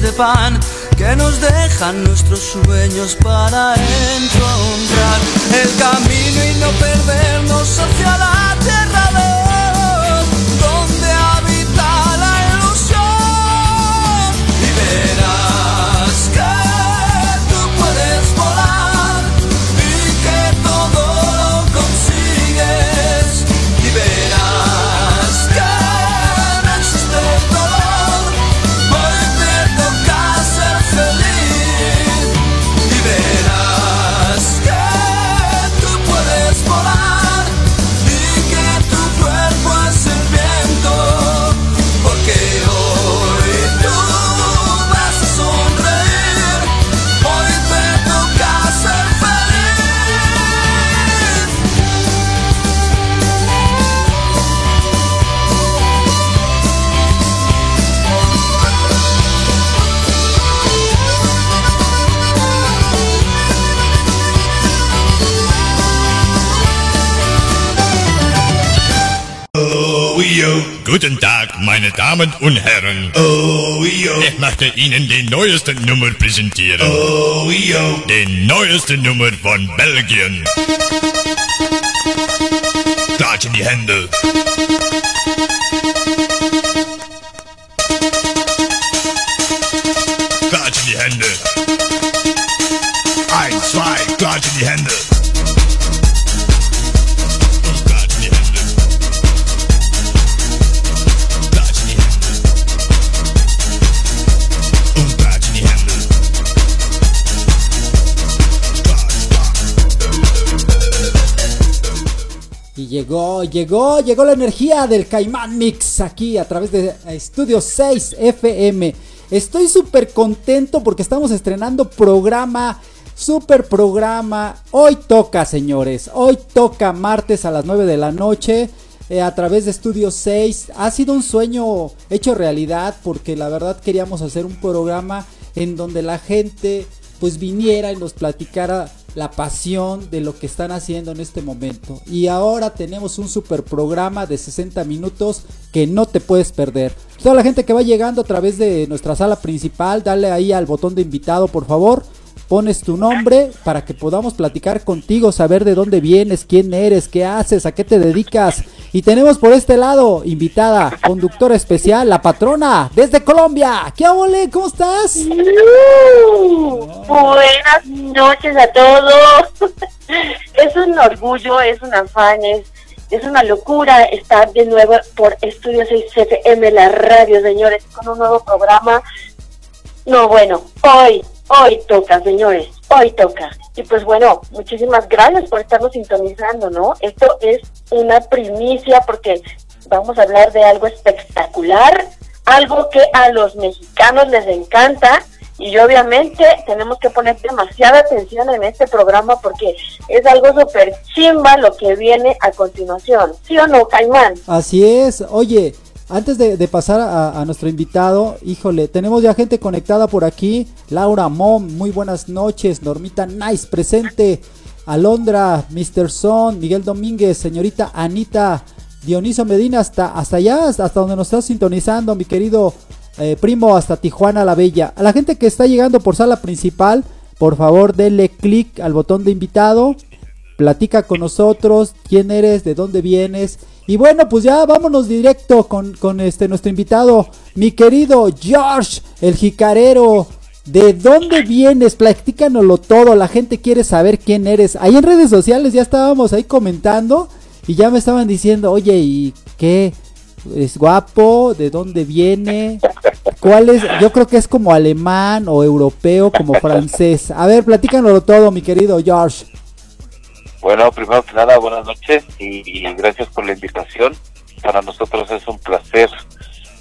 de pan que nos dejan nuestros sueños para encontrar meine Damen und Herren. Oh, yo. Ich möchte Ihnen die neueste Nummer präsentieren. Oh, yo. Die neueste Nummer von Belgien. Klatschen die Hände. Llegó, llegó, llegó la energía del Caimán Mix aquí a través de Estudio 6 FM. Estoy súper contento porque estamos estrenando programa, super programa. Hoy toca, señores, hoy toca martes a las 9 de la noche. eh, a través de Estudio 6 ha sido un sueño hecho realidad porque la verdad queríamos hacer un programa en donde la gente pues viniera y nos platicara la pasión de lo que están haciendo en este momento. Y ahora tenemos un super programa de 60 minutos que no te puedes perder. Toda la gente que va llegando a través de nuestra sala principal, dale ahí al botón de invitado, por favor. Pones tu nombre para que podamos platicar contigo, saber de dónde vienes, quién eres, qué haces, a qué te dedicas. Y tenemos por este lado, invitada, conductora especial, la patrona, desde Colombia. ¿Qué ole? ¿Cómo estás? Uh, buenas noches a todos. Es un orgullo, es un afán, es, es una locura estar de nuevo por Estudio 6 FM, la radio, señores, con un nuevo programa. No, bueno, hoy, hoy toca, señores, hoy toca. Y pues bueno, muchísimas gracias por estarnos sintonizando, ¿no? Esto es una primicia porque vamos a hablar de algo espectacular, algo que a los mexicanos les encanta y obviamente tenemos que poner demasiada atención en este programa porque es algo súper chimba lo que viene a continuación. ¿Sí o no, Caimán? Así es. Oye, antes de, pasar a, a nuestro invitado, híjole, tenemos ya gente conectada por aquí. Laura Mom, muy buenas noches. Normita Nice, presente. Alondra, Mr. Son, Miguel Domínguez, señorita Anita, Dioniso Medina, hasta, hasta allá, hasta donde nos estás sintonizando, mi querido eh, primo, hasta Tijuana la Bella. A la gente que está llegando por sala principal, por favor denle clic al botón de invitado, platica con nosotros, quién eres, de dónde vienes. Y bueno, pues ya vámonos directo con, con este nuestro invitado, mi querido George, el jicarero. ¿De dónde vienes? Platícanoslo todo. La gente quiere saber quién eres. Ahí en redes sociales ya estábamos ahí comentando y ya me estaban diciendo, oye, ¿y qué? ¿Es guapo? ¿De dónde viene? ¿Cuál es? Yo creo que es como alemán o europeo, como francés. A ver, platícanoslo todo, mi querido George. Bueno, primero que nada, buenas noches y, y gracias por la invitación. Para nosotros es un placer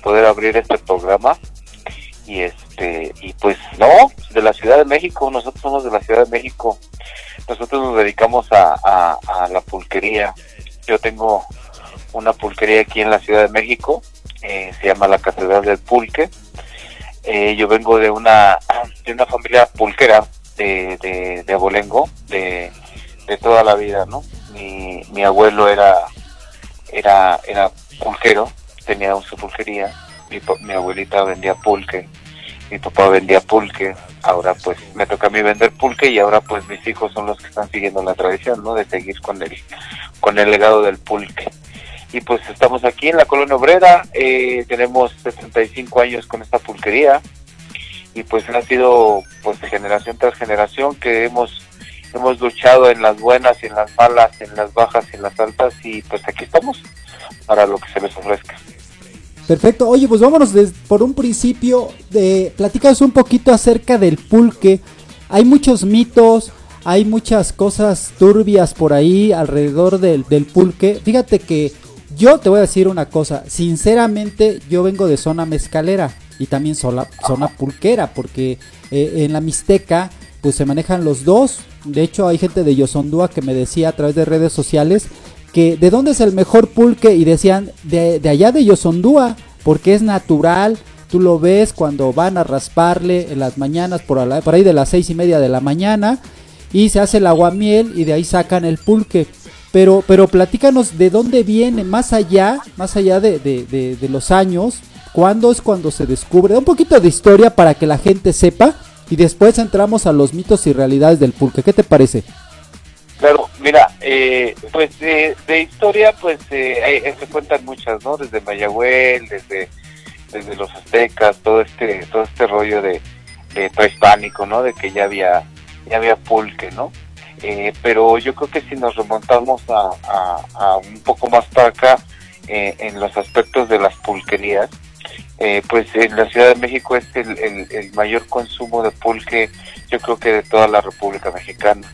poder abrir este programa. Y este, y pues no, de la Ciudad de México, nosotros somos de la Ciudad de México. Nosotros nos dedicamos a, la pulquería. Yo tengo una pulquería aquí en la Ciudad de México, eh, se llama la Catedral del Pulque. Eh, yo vengo de una, de una familia pulquera de, de, de Abolengo, de, de toda la vida, ¿no? Mi, mi abuelo era, era, era pulquero, tenía su pulquería, mi, mi abuelita vendía pulque, mi papá vendía pulque, ahora pues me toca a mí vender pulque y ahora pues mis hijos son los que están siguiendo la tradición, ¿no? De seguir con el, con el legado del pulque. Y pues estamos aquí en la colonia obrera, eh, tenemos 75 años con esta pulquería y pues ha sido pues generación tras generación que hemos hemos luchado en las buenas en las malas, en las bajas en las altas y pues aquí estamos para lo que se les ofrezca. Perfecto. Oye, pues vámonos des- por un principio. De, platícanos un poquito acerca del pulque. Hay muchos mitos, hay muchas cosas turbias por ahí alrededor del, del pulque. Fíjate que yo te voy a decir una cosa. Sinceramente, yo vengo de zona mezcalera y también zona, zona pulquera, porque eh, en la Mixteca pues se manejan los dos. De hecho, hay gente de Yosondúa que me decía a través de redes sociales que de dónde es el mejor pulque y decían de, de allá de Yosondúa, porque es natural. Tú lo ves cuando van a rasparle en las mañanas, por, ala- por ahí de las seis y media de la mañana, y se hace el aguamiel y de ahí sacan el pulque. Pero, pero platícanos de dónde viene, más allá, más allá de, de- de- de los años, cuándo es cuando se descubre. Un poquito de historia para que la gente sepa y después entramos a los mitos y realidades del pulque. ¿Qué te parece? Claro, mira, eh, pues de, historia, pues eh, hay- eh, se cuentan muchas, ¿no? Desde Mayagüel, desde, desde los aztecas, todo este, todo este rollo de, de prehispánico, ¿no? De que ya había, ya había pulque, ¿no? Eh, pero yo creo que si nos remontamos a, a- un poco más para acá, eh, en los aspectos de las pulquerías, eh, pues en la Ciudad de México es el, el- mayor consumo de pulque, yo creo que de toda la República Mexicana.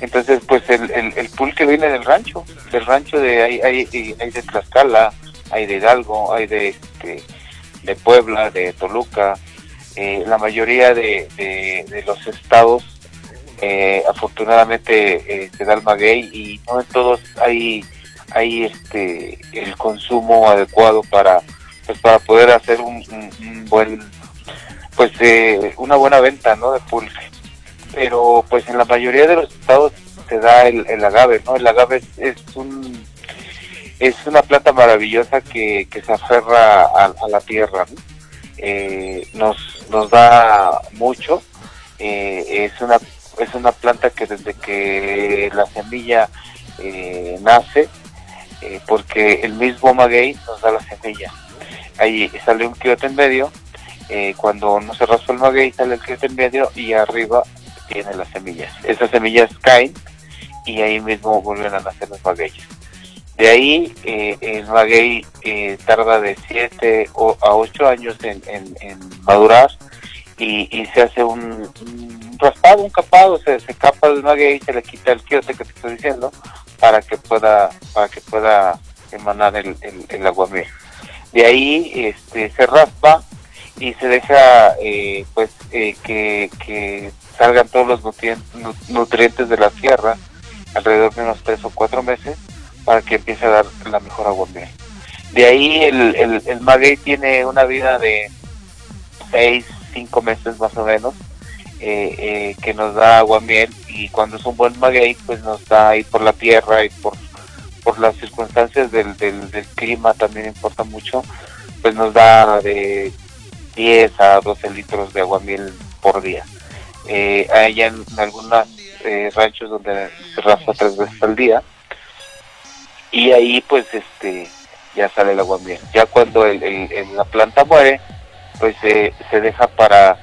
Entonces, pues el, el, pulque viene del rancho, del rancho de hay, hay, hay de Tlaxcala, hay de Hidalgo, hay de, este, de Puebla, de Toluca, eh, la mayoría de, de, de los estados, eh, afortunadamente eh, se da el maguey y no en todos hay, hay este el consumo adecuado para pues para poder hacer un, buen pues eh, una buena venta no de pulque pero pues en la mayoría de los estados se da el, agave, ¿no? El agave es, es un es una planta maravillosa que, que se aferra a, la tierra. Eh, nos, nos da mucho, eh, es una es una planta que desde que la semilla eh, nace, eh, porque el mismo maguey nos da la semilla, ahí sale un quiote en medio, eh, cuando no se raspa el maguey sale el quiote en medio y arriba tiene las semillas. Esas semillas caen y ahí mismo vuelven a nacer los magueyes. De ahí eh, el maguey eh, tarda de 7 a 8 años en, madurar y, se hace un, raspado, un capado, se, capa el maguey, se le quita el quiote que te estoy diciendo para que pueda para que pueda emanar el, el, el. De ahí este, se raspa y se deja eh, pues eh, que, que salgan todos los nutrien- nu- nutrientes de la tierra alrededor de unos tres o cuatro meses para que empiece a dar la mejor aguamiel. De ahí el, el, el maguey tiene una vida de seis, cinco meses más o menos eh, eh, que nos da aguamiel y cuando es un buen maguey pues nos da ahí por la tierra y por, por las circunstancias del, del, clima también importa mucho pues nos da de 10 a 12 litros de aguamiel por día. Eh, hay en algunos ranchos donde se raspa tres veces al día y ahí pues este ya sale el aguamiel. Ya cuando el- el- la planta muere pues eh, se deja para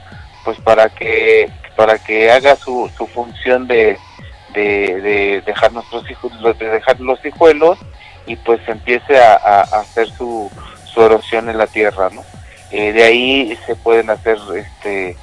pues para que para que haga su, su función de, de, de dejar nuestros hijos de dejar los hijuelos y pues empiece a, hacer su, su erosión en la tierra no Eh, de ahí se pueden hacer este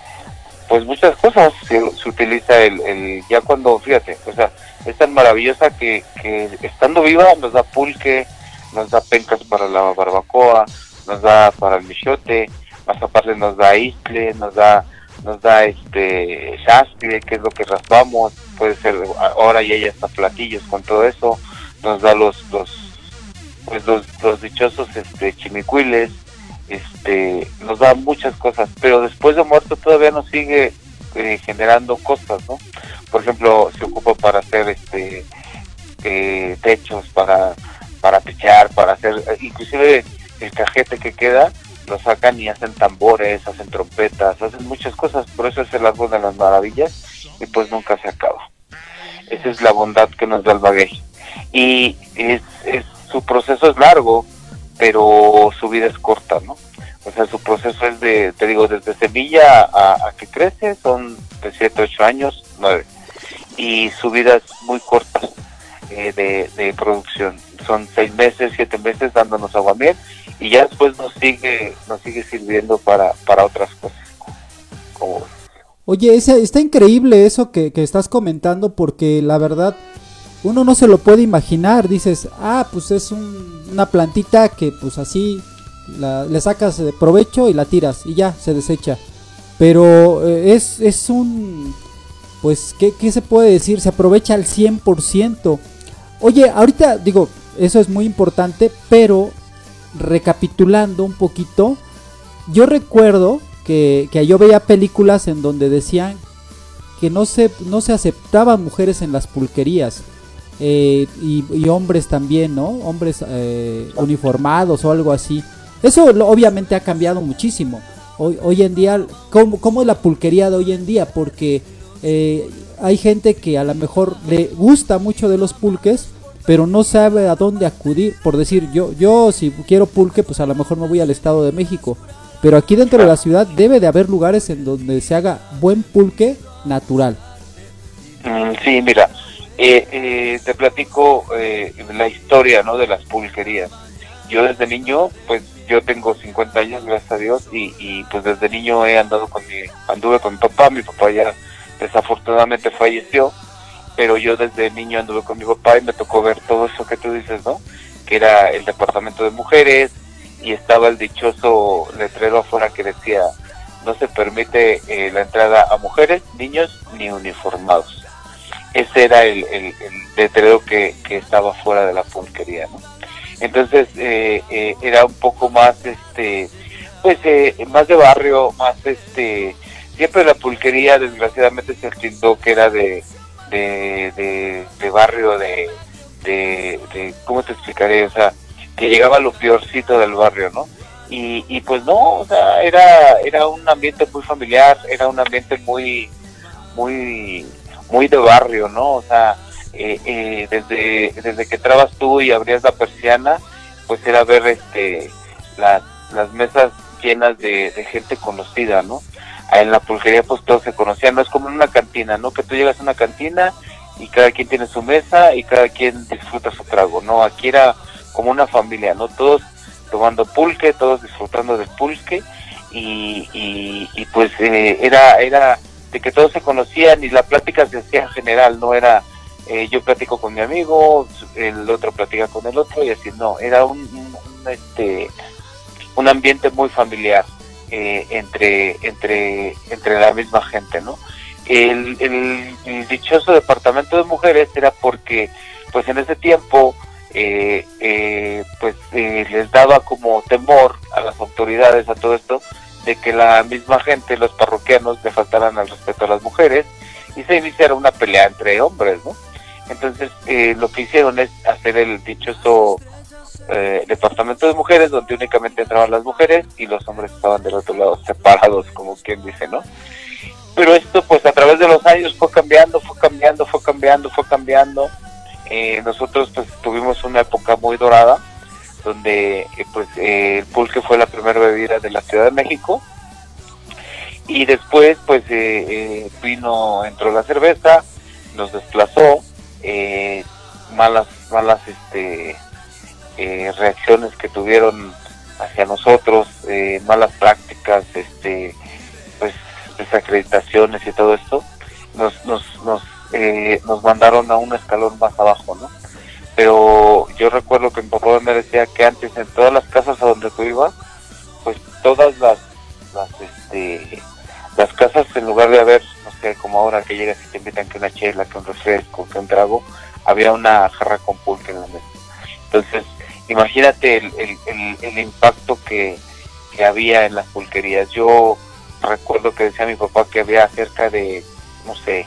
pues muchas cosas. Se, se utiliza el, el ya cuando fíjate o sea es tan maravillosa que, que estando viva nos da pulque nos da pencas para la barbacoa nos da para el michote más aparte nos da isle nos da nos da este chascle que es lo que raspamos puede ser ahora ya ya está platillos con todo eso nos da los los pues los, los dichosos este chimicuiles este nos da muchas cosas pero después de muerto todavía nos sigue eh, generando cosas no por ejemplo se ocupa para hacer este eh, techos para para techar para hacer inclusive el cajete que queda lo sacan y hacen tambores hacen trompetas hacen muchas cosas por eso es el árbol de las maravillas y pues nunca se acaba esa es la bondad que nos da el maguey y es, es su proceso es largo pero su vida es corta, ¿no? O sea, su proceso es de, te digo, desde semilla a, a que crece, son de 7, 8 años, 9. Y su vida es muy corta eh, de, producción. Son 6 meses, 7 meses dándonos aguamiel y ya después nos sigue nos sigue sirviendo para, para otras cosas. Oye, ese- está increíble eso que, que estás comentando porque la verdad uno no se lo puede imaginar. Dices, ah, pues es un- una plantita que pues así la- le sacas de provecho y la tiras y ya se desecha. Pero eh, es, es un... Pues, ¿qué, qué se puede decir? Se aprovecha al 100%. Oye, ahorita digo, eso es muy importante, pero recapitulando un poquito, yo recuerdo que, que yo veía películas en donde decían que no se, no se aceptaban mujeres en las pulquerías. eh, y, y hombres también, ¿no? Hombres eh, uniformados o algo así. Eso lo- obviamente ha cambiado muchísimo. Hoy, hoy en día, ¿cómo, cómo es la pulquería de hoy en día? Porque eh, hay gente que a lo mejor le gusta mucho de los pulques, pero no sabe a dónde acudir. Por decir, yo, yo si quiero pulque, pues a lo mejor me voy al Estado de México. Pero aquí dentro de la ciudad debe de haber lugares en donde se haga buen pulque natural. Mm, sí, mira, eh, eh, te platico eh, la historia ¿no? de las pulquerías. Yo desde niño, pues yo tengo 50 años, gracias a Dios, y, y pues desde niño he andado con mi, anduve con mi papá, mi papá ya desafortunadamente falleció, pero yo desde niño anduve con mi papá y me tocó ver todo eso que tú dices, ¿no? Que era el departamento de mujeres y estaba el dichoso letrero afuera que decía no se permite eh, la entrada a mujeres, niños ni uniformados. Ese era el, letrero que, estaba fuera de la pulquería, ¿no? Entonces eh, eh, era un poco más, este, pues eh, más de barrio, más, este, siempre la pulquería desgraciadamente se tildó que era de, de, de, barrio, de, de, ¿cómo te explicaré? O sea, que llegaba lo peorcito del barrio, ¿no? Y, y pues no, o sea, era, era un ambiente muy familiar, era un ambiente muy, muy, muy de barrio, ¿no? O sea, eh, eh, desde, desde que entrabas tú y abrías la persiana, pues era ver este, las, las mesas llenas de gente conocida, ¿no? En la pulquería pues todos se conocían, no es como en una cantina, ¿no? Que tú llegas a una cantina y cada quien tiene su mesa y cada quien disfruta su trago, ¿no? Aquí era como una familia, ¿no? Todos tomando pulque, todos disfrutando del pulque y, y, y pues eh, era, era de que todos se conocían y la plática se hacía en general, no era eh, yo platico con mi amigo, el otro platica con el otro y así, no, era un- un, este, un ambiente muy familiar eh, entre, entre, entre la misma gente, ¿no? El, el, el dichoso departamento de mujeres era porque, pues en ese tiempo, eh, eh, pues eh, les daba como temor a las autoridades, a todo esto, de que la misma gente, los parroquianos, le faltaran al respeto a las mujeres y se iniciara una pelea entre hombres, ¿no? Entonces, eh, lo que hicieron es hacer el dichoso eh, departamento de mujeres, donde únicamente entraban las mujeres y los hombres estaban del otro lado, separados, como quien dice, ¿no? Pero esto, pues a través de los años fue cambiando, fue cambiando, fue cambiando, fue cambiando. Eh, nosotros, pues tuvimos una época muy dorada, donde, eh, pues, eh, el pulque fue la primera bebida de la Ciudad de México. Y después, pues, eh, eh, vino, entró la cerveza, nos desplazó, malas, malas, este, eh, reacciones que tuvieron hacia nosotros, eh, malas prácticas, este, pues desacreditaciones y todo esto, nos, nos, nos, eh, nos mandaron a un escalón más abajo, ¿no? Pero yo recuerdo que mi papá me decía que antes en todas las casas a donde tú ibas, pues todas las, las, este, las casas en lugar de haber, no sé, como ahora que llegas y te invitan que una chela, que un refresco, que un trago, había una jarra con pulque en la mesa. Entonces, imagínate el, el, el, el impacto que, que había en las pulquerías. Yo recuerdo que decía mi papá que había cerca de, no sé,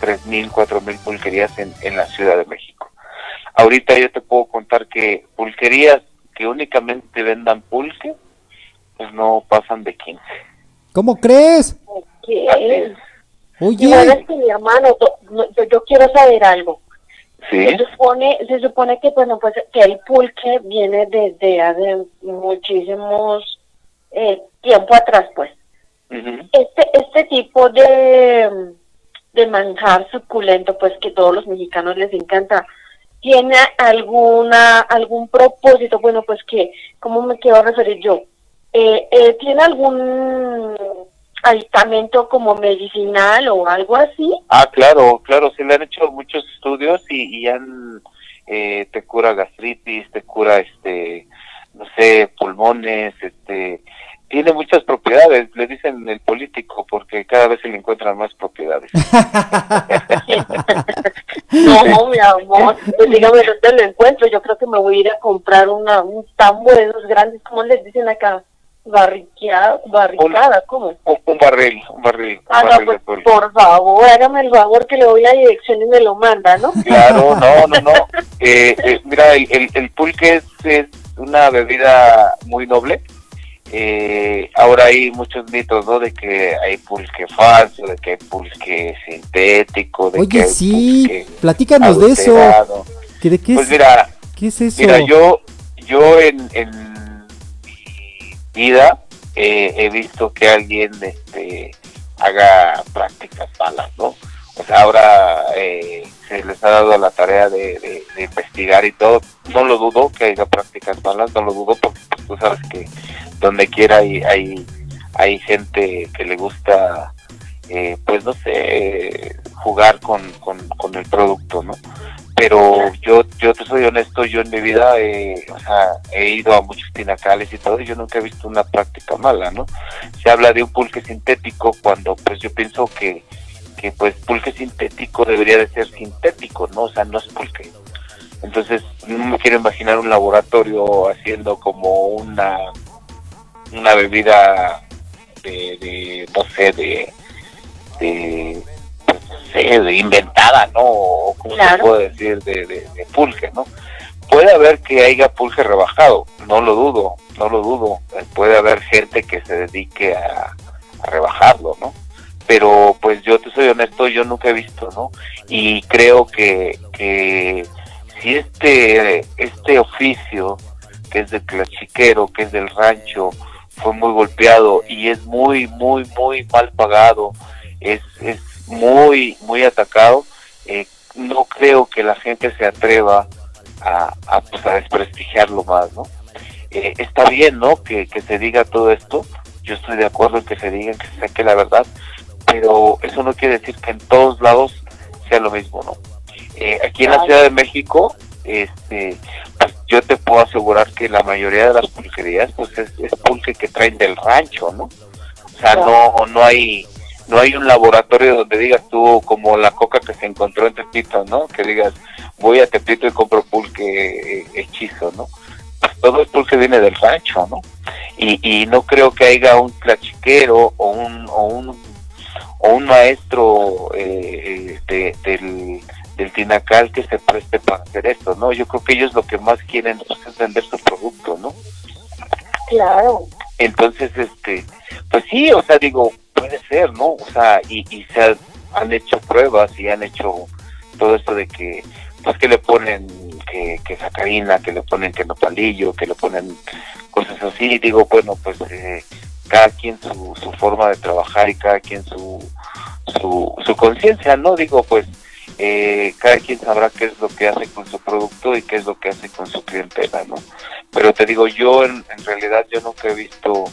tres mil, cuatro mil pulquerías en, en la Ciudad de México. Ahorita yo te puedo contar que pulquerías que únicamente vendan pulque, pues no pasan de 15. ¿Cómo crees? ¿Qué? Oye, es que mi hermano, yo quiero saber algo. Sí, Se supone, se supone que bueno pues que el pulque viene desde hace muchísimos eh, tiempo atrás pues. Este este tipo de de manjar suculento pues que todos los mexicanos les encanta tiene alguna algún propósito bueno pues que cómo me quiero referir yo eh, eh, tiene algún aditamento como medicinal o algo así Ah, claro, claro, se le han hecho muchos estudios y, y han, eh, te cura gastritis, te cura, este, no sé, pulmones, este, tiene muchas propiedades, le dicen el político, porque cada vez se le encuentran más propiedades. No, mi amor, pues dígame dónde lo encuentro. Yo creo que me voy a ir a comprar una, un tambo de esos grandes, ¿cómo les dicen acá? Barriqueada, barricada, ¿cómo? Un, barril, un barril, un Ah, no, barril de pues por favor, hágame el favor que le doy la dirección y me lo manda, ¿no? Claro, no, no, no. Eh, eh, mira, el, el, el pulque es, es una bebida muy noble. Eh, ahora hay muchos mitos, ¿no? De que hay pulque falso, de que hay pulque sintético, de que oye, hay sí, pulque platícanos de eso. adulterado. ¿Qué, ¿De qué Pues es, mira, qué es eso? mira, yo, yo en, en vida eh, he visto que alguien este, haga prácticas malas, ¿no? O sea, ahora eh, se les ha dado la tarea de, investigar y todo. No lo dudo que haya prácticas malas, no lo dudo porque pues, tú sabes que donde quiera hay, hay, hay gente que le gusta, eh, pues no sé, jugar con, con el producto, ¿no? Pero yo yo te soy honesto yo en mi vida eh, o sea he ido a muchos tinacales y todo y yo nunca he visto una práctica mala no se habla de un pulque sintético cuando pues yo pienso que que pues pulque sintético debería de ser sintético no o sea no es pulque. Entonces no me quiero imaginar un laboratorio haciendo como una una bebida de, de no sé de de sé, de inventada, ¿no? O como se Claro. puede decir, de, de, de pulque, ¿no? Puede haber que haya pulque rebajado, no lo dudo, no lo dudo. Eh, Puede haber gente que se dedique a, a rebajarlo, ¿no? Pero pues yo te soy honesto, yo nunca he visto, ¿no? Y creo que, que si este, este oficio, que es del clachiquero, que es del rancho, fue muy golpeado y es muy, muy, muy mal pagado, es, es muy, muy atacado, eh, no creo que la gente se atreva a, a, pues, a desprestigiarlo más, ¿no? Eh, está bien, ¿no? Que, que se diga todo esto. Yo estoy de acuerdo en que se diga, que se saque la verdad, pero eso no quiere decir que en todos lados sea lo mismo, ¿no? Eh, aquí en la. Ciudad de México, este, pues yo te puedo asegurar que la mayoría de las pulquerías, pues es, es pulque que traen del rancho, ¿no? O sea, no, no hay, no hay un laboratorio donde digas tú como la coca que se encontró en Tepito, ¿no? Que digas, voy a Tepito y compro pulque eh, hechizo, ¿no? Pues todo el pulque viene del rancho, ¿no? Y, y no creo que haya un tlachiquero o un, o un o un maestro eh, eh, de- del, del tinacal que se preste para hacer esto, ¿no? Yo creo que ellos lo que más quieren es vender su producto, ¿no? Claro. Entonces, este, pues sí, o sea, digo, puede ser, ¿no? O sea, y, y se han, hecho pruebas y han hecho todo esto de que, pues que le ponen que, que sacarina, que le ponen que nopalillo, que le ponen cosas así, digo, bueno, pues eh, cada quien su, su forma de trabajar y cada quien su, su, su conciencia, ¿no? Digo, pues eh, cada quien sabrá qué es lo que hace con su producto y qué es lo que hace con su clientela, ¿no? Pero te digo, yo en, en realidad yo nunca he visto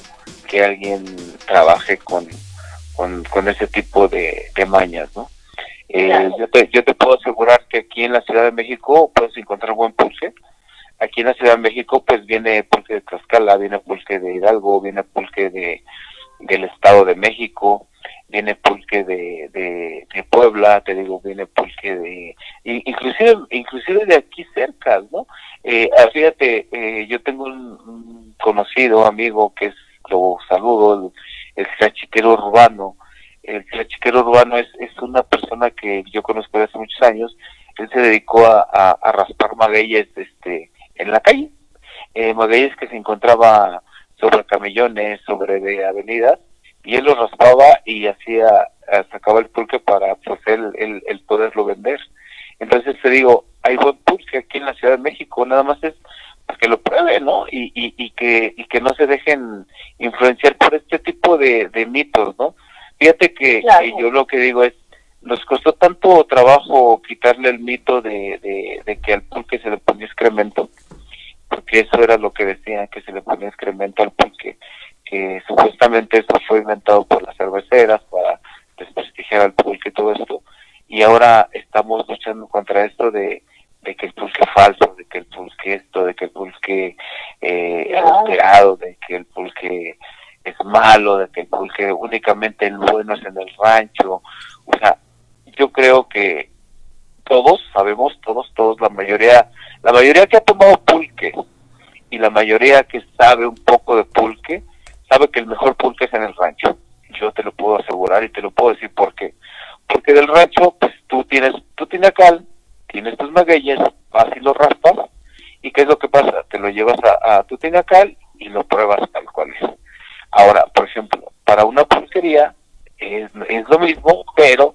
que alguien trabaje con, con, con ese tipo de, de mañas, ¿no? Eh, Claro. yo, te, yo te puedo asegurar que aquí en la Ciudad de México puedes encontrar buen pulque. Aquí en la Ciudad de México pues viene pulque de Tlaxcala, viene pulque de Hidalgo, viene pulque de, del Estado de México, viene pulque de, de, de Puebla, te digo, viene pulque de, inclusive, inclusive de aquí cerca, ¿no? Eh, ah, fíjate, eh, yo tengo un, un conocido amigo que es, lo saludo, el, el tlachiquero urbano. El tlachiquero urbano es, es una persona que yo conozco desde hace muchos años. Él se dedicó a, a, a raspar magueyes este, en la calle. Eh, magueyes que se encontraba sobre camellones, sobre de avenidas, y él los raspaba y hacía, eh, sacaba el pulque para pues él, él, él poderlo vender. Entonces te digo, hay buen pulque aquí en la Ciudad de México, nada más es pues, que lo prueben, ¿no? Y, y, y que y que no se dejen influenciar por este tipo de, de mitos, ¿no? Fíjate que, Claro. que yo lo que digo es, nos costó tanto trabajo quitarle el mito de, de, de que al pulque se le ponía excremento, porque eso era lo que decían, que se le ponía excremento al pulque, que supuestamente eso fue inventado por las cerveceras para desprestigiar al pulque y todo esto, y ahora estamos luchando contra esto de, de que el pulque es falso, pulque esto, de que el pulque eh, Claro. adulterado, de que el pulque es malo, de que el pulque únicamente el bueno es en el rancho, o sea, yo creo que todos sabemos, todos, todos, la mayoría, la mayoría que ha tomado pulque y la mayoría que sabe un poco de pulque, sabe que el mejor pulque es en el rancho. Yo te lo puedo asegurar y te lo puedo decir por qué. Porque del rancho, pues tú tienes tu tinacal, tienes tus magueyes, vas y lo raspas, ¿qué es lo que pasa? Te lo llevas a, tu tinacal y lo pruebas tal cual es. Ahora, por ejemplo, para una pulquería es, lo mismo, pero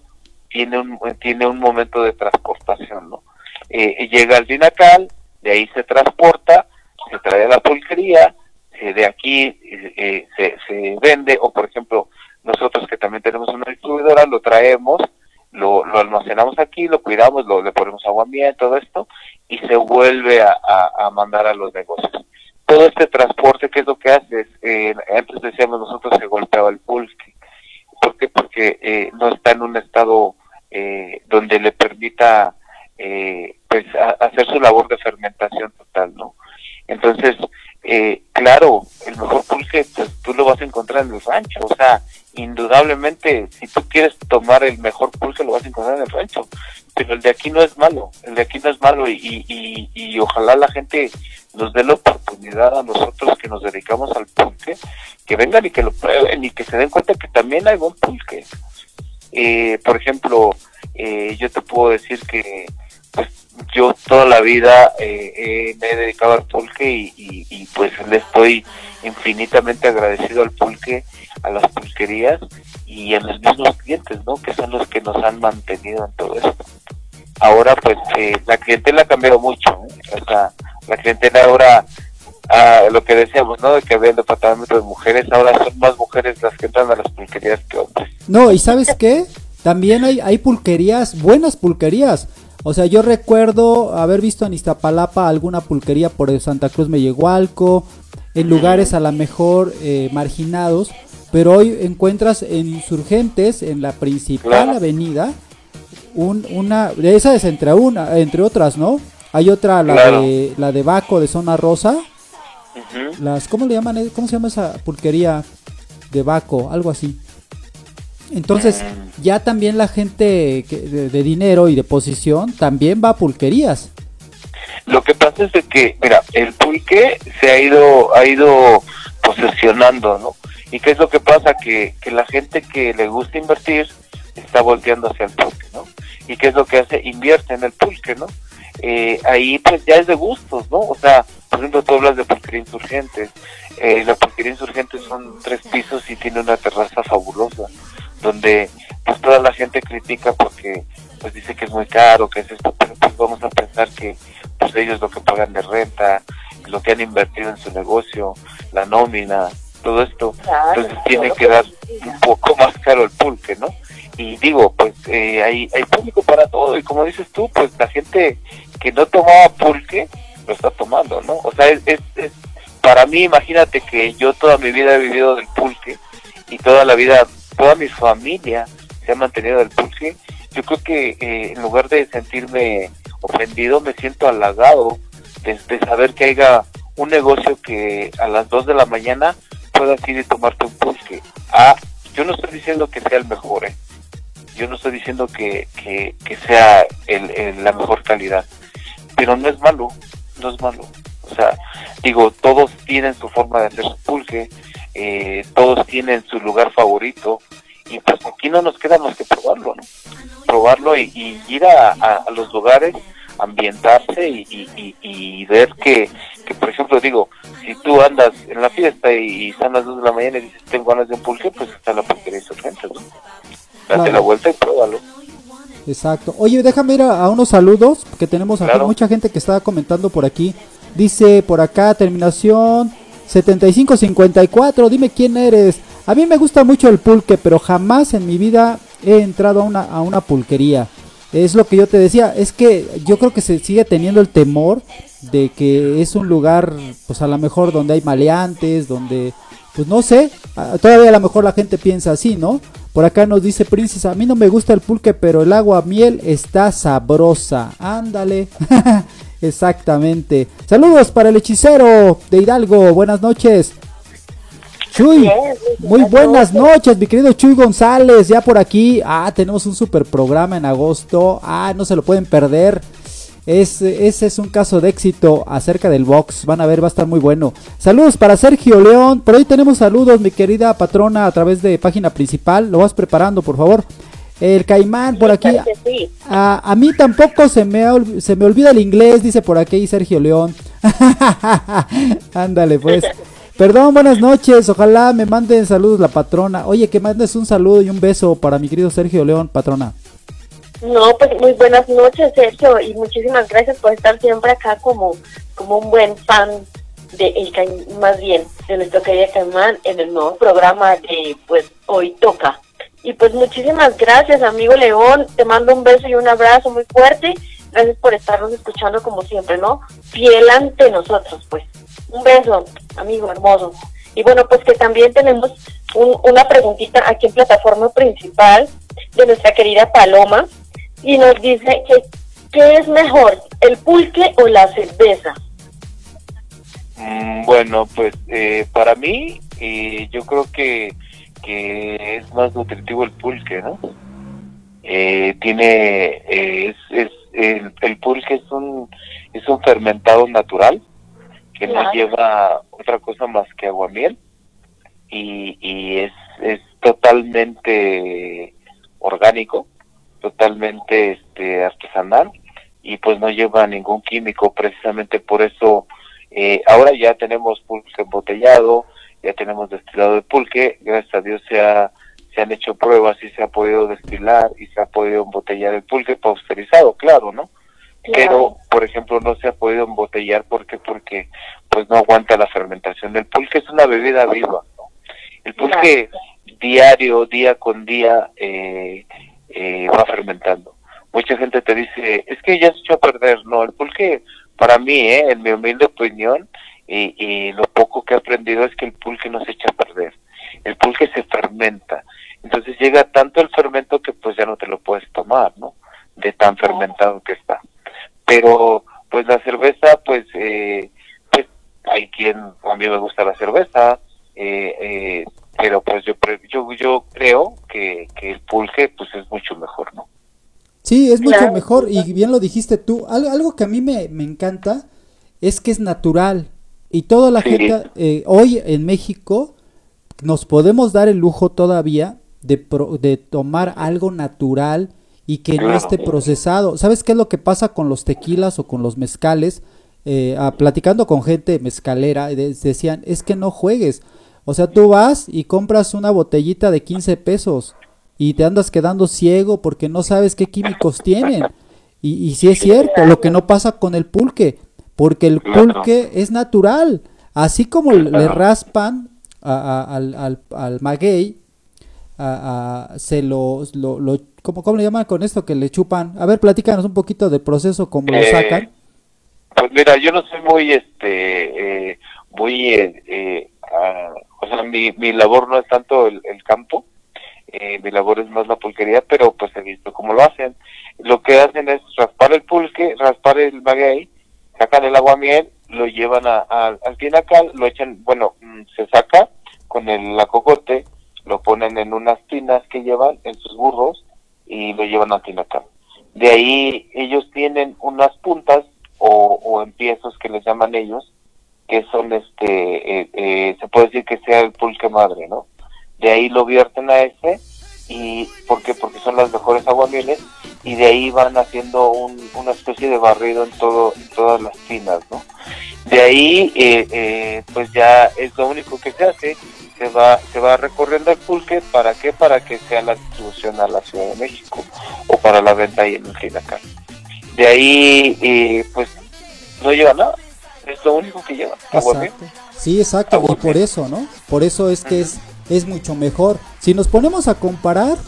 tiene un, tiene un momento de transportación, ¿no? Eh, llega al tinacal, de ahí se transporta, se trae a la pulquería, de aquí eh, eh, se, se vende, o por ejemplo, nosotros que también tenemos una distribuidora, lo traemos, lo, lo almacenamos aquí, lo cuidamos, lo, le ponemos agua miel, todo esto, y se vuelve a, a- a mandar a los negocios. Todo este transporte, ¿qué es lo que hace? Eh, antes decíamos nosotros se golpeaba el pulque. ¿Por qué? Porque eh, no está en un estado eh, donde le permita eh, pues hacer su labor de fermentación total, ¿no? Entonces, eh, claro, el mejor pulque pues, tú lo vas a encontrar en el rancho, o sea, indudablemente, si tú quieres tomar el mejor pulque lo vas a encontrar en el rancho, pero el de aquí no es malo, el de aquí no es malo y, y, y, y ojalá la gente nos dé la oportunidad a nosotros que nos dedicamos al pulque, que vengan y que lo prueben y que se den cuenta que también hay buen pulque. Eh, por ejemplo, eh, yo te puedo decir que pues yo toda la vida eh, eh, me he dedicado al pulque y, pues le estoy infinitamente agradecido al pulque, a las pulquerías y a los mismos clientes, ¿no? Que son los que nos han mantenido en todo esto. Ahora pues eh, la clientela ha cambiado mucho, ¿eh? o sea, la clientela ahora ah, lo que decíamos, ¿no? De que había el departamento de mujeres, ahora son más mujeres las que entran a las pulquerías que hombres. No, y ¿sabes qué? También hay, hay pulquerías, buenas pulquerías. O sea, yo recuerdo haber visto en Iztapalapa alguna pulquería por Santa Cruz Mellehualco, en lugares a lo mejor eh, marginados, pero hoy encuentras en Insurgentes, en la principal avenida, un, una, esa es entre una, entre otras, ¿no? Hay otra, la Claro. de, la de Baco de Zona Rosa, las, ¿cómo le llaman? ¿Cómo se llama esa pulquería de Baco? Algo así. Entonces, ya también la gente de, de dinero y de posición también va a pulquerías. Lo que pasa es de que, mira, el pulque se ha ido, ha ido posesionando, ¿no? ¿Y qué es lo que pasa? Que, que la gente que le gusta invertir está volteando hacia el pulque, ¿no? ¿Y qué es lo que hace? Invierte en el pulque, ¿no? Eh, ahí pues ya es de gustos, ¿no? O sea, por ejemplo, tú hablas de pulquería insurgentes. Eh, la pulquería insurgente son tres pisos y tiene una terraza fabulosa, donde pues toda la gente critica porque pues dice que es muy caro, que es esto, pero pues vamos a pensar que pues ellos lo que pagan de renta, lo que han invertido en su negocio, la nómina, todo esto, Claro, entonces tiene todo que dar un poco más caro el pulque, ¿no? Y digo, pues eh, hay, hay público para todo y como dices tú, pues la gente que no tomaba pulque lo está tomando, ¿no? O sea, es, es, es- para mí, imagínate que yo toda mi vida he vivido del pulque y toda la vida, toda mi familia se ha mantenido del pulque. Yo creo que eh, en lugar de sentirme ofendido, me siento halagado de, saber que haya un negocio que a las 2 de la mañana puedas ir y tomarte un pulque. Ah, yo no estoy diciendo que sea el mejor, ¿eh? Yo no estoy diciendo que, que, sea el- la mejor calidad, pero no es malo, no es malo. O sea, digo, todos tienen su forma de hacer su pulque, eh, todos tienen su lugar favorito, y pues aquí no nos queda más que probarlo, ¿no? Probarlo y, y ir a, a- a los lugares, ambientarse y, y- y- y ver que, que, por ejemplo, digo, si tú andas en la fiesta y, y son las 2 de la mañana y dices, tengo ganas de un pulque, pues está la pulquería insurgente, ¿no? Date Claro. la vuelta y pruébalo. Exacto. Oye, déjame ir a, a unos saludos, que tenemos aquí Claro. mucha gente que está comentando por aquí. Dice por acá, terminación 7554, dime quién eres. A mí me gusta mucho el pulque, pero jamás en mi vida he entrado a una, a una pulquería. Es lo que yo te decía, es que yo creo que se sigue teniendo el temor de que es un lugar, pues a lo mejor donde hay maleantes, donde, pues no sé, todavía a lo mejor la gente piensa así, ¿no? Por acá nos dice Princesa, a mí no me gusta el pulque, pero el agua miel está sabrosa. Ándale. Exactamente. Saludos para el hechicero de Hidalgo. Buenas noches. Chuy, muy buenas noches, mi querido Chuy González, ya por aquí. Ah, tenemos un super programa en agosto. Ah, no se lo pueden perder. Es, ese es un caso de éxito acerca del box. Van a ver, va a estar muy bueno. Saludos para Sergio León. Por ahí tenemos saludos, mi querida patrona, a través de página principal. Lo vas preparando, por favor. El Caimán por aquí. Sí. A, a mí tampoco se me, se me olvida el inglés, dice por aquí Sergio León. Ándale, pues. Perdón, buenas noches. Ojalá me manden saludos la patrona. Oye, que mandes un saludo y un beso para mi querido Sergio León, patrona. No, pues muy buenas noches, Sergio, y muchísimas gracias por estar siempre acá como, como un buen fan de el Caim- más bien de nuestro querido Caimán en el nuevo programa de pues hoy toca. Y pues muchísimas gracias, amigo León, te mando un beso y un abrazo muy fuerte. Gracias por estarnos escuchando como siempre, ¿no? Fiel ante nosotros, pues. Un beso, amigo hermoso. Y bueno, pues que también tenemos un- una preguntita aquí en plataforma principal de nuestra querida Paloma y nos dice que ¿qué es mejor, el pulque o la cerveza? Mm, Bueno, pues eh, para mí, eh, yo creo que, que es más nutritivo el pulque, ¿no? Eh, tiene, eh, es, es, el, el pulque es un, es un fermentado natural que no lleva otra cosa más que aguamiel y, y es, es totalmente orgánico, totalmente este, artesanal y pues no lleva ningún químico, precisamente por eso eh, ahora ya tenemos pulque embotellado, ya tenemos destilado de pulque, gracias a Dios se, ha- se han hecho pruebas y se ha podido destilar y se ha podido embotellar el pulque pasteurizado, claro, ¿no? Pero, por ejemplo, no se ha podido embotellar porque porque pues no aguanta la fermentación del pulque, es una bebida viva, ¿no? El pulque diario, día con día, eh, eh, va fermentando. mucha gente te dice, es que ya se echó a perder. No, el pulque, para mí, ¿eh? en mi humilde opinión, y, y lo poco que he aprendido es que el pulque no se echa a perder. El pulque se fermenta. Entonces llega tanto el fermento que pues ya no te lo puedes tomar, ¿no? De tan fermentado que está. Pero pues la cerveza, pues, eh, pues hay quien, a mí me gusta la cerveza, eh, eh, pero pues yo, pre- yo, yo creo que, que el pulque pues es mucho mejor, ¿no? Sí, es mucho Claro. mejor y bien lo dijiste tú. Algo, algo que a mí me, me encanta es que es natural y toda la Sí. gente eh, hoy en México nos podemos dar el lujo todavía de, pro- de tomar algo natural y que no esté procesado. ¿Sabes qué es lo que pasa con los tequilas o con los mezcales? Eh, ah, platicando con gente mezcalera, de- decían, es que no juegues. O sea, tú vas y compras una botellita de 15 pesos y te andas quedando ciego porque no sabes qué químicos tienen. Y, y sí es cierto, lo que no pasa con el pulque, porque el pulque es natural. Así como le raspan a- a- al, al, al maguey, a- se lo, lo, lo- ¿cómo, cómo le llaman con esto que le chupan? A ver, platícanos un poquito del proceso, cómo lo Eh, sacan. Pues mira, yo no soy muy, este, eh, muy, eh, eh, o sea, mi, mi labor no es tanto el, el campo, eh, mi labor es más la pulquería, pero pues he visto cómo lo hacen. Lo que hacen es raspar el pulque, raspar el maguey, sacan el aguamiel, lo llevan a- al tinacal, lo echan, bueno, mm, se saca con el la cocote, lo ponen en unas tinas que llevan en sus burros y lo llevan al tinacal. De ahí ellos tienen unas puntas o, o empiezos que les llaman ellos, que son este, eh, eh, se puede decir que sea el pulque madre, ¿no? De ahí lo vierten a ese y ¿por qué? Porque son las mejores aguamieles y de ahí van haciendo un- una especie de barrido en todo, en todas las tinas, ¿no? De ahí, eh, eh, pues ya es lo único que se hace, se va, se va recorriendo el pulque, ¿para qué? Para que sea la distribución a la Ciudad de México o para la venta ahí en el Tinacal. De ahí, eh, pues, no lleva nada, es lo único que lleva. Exacto. Sí, exacto, y por eso, ¿no? Por eso es que es, es mucho mejor. Si nos ponemos a comparar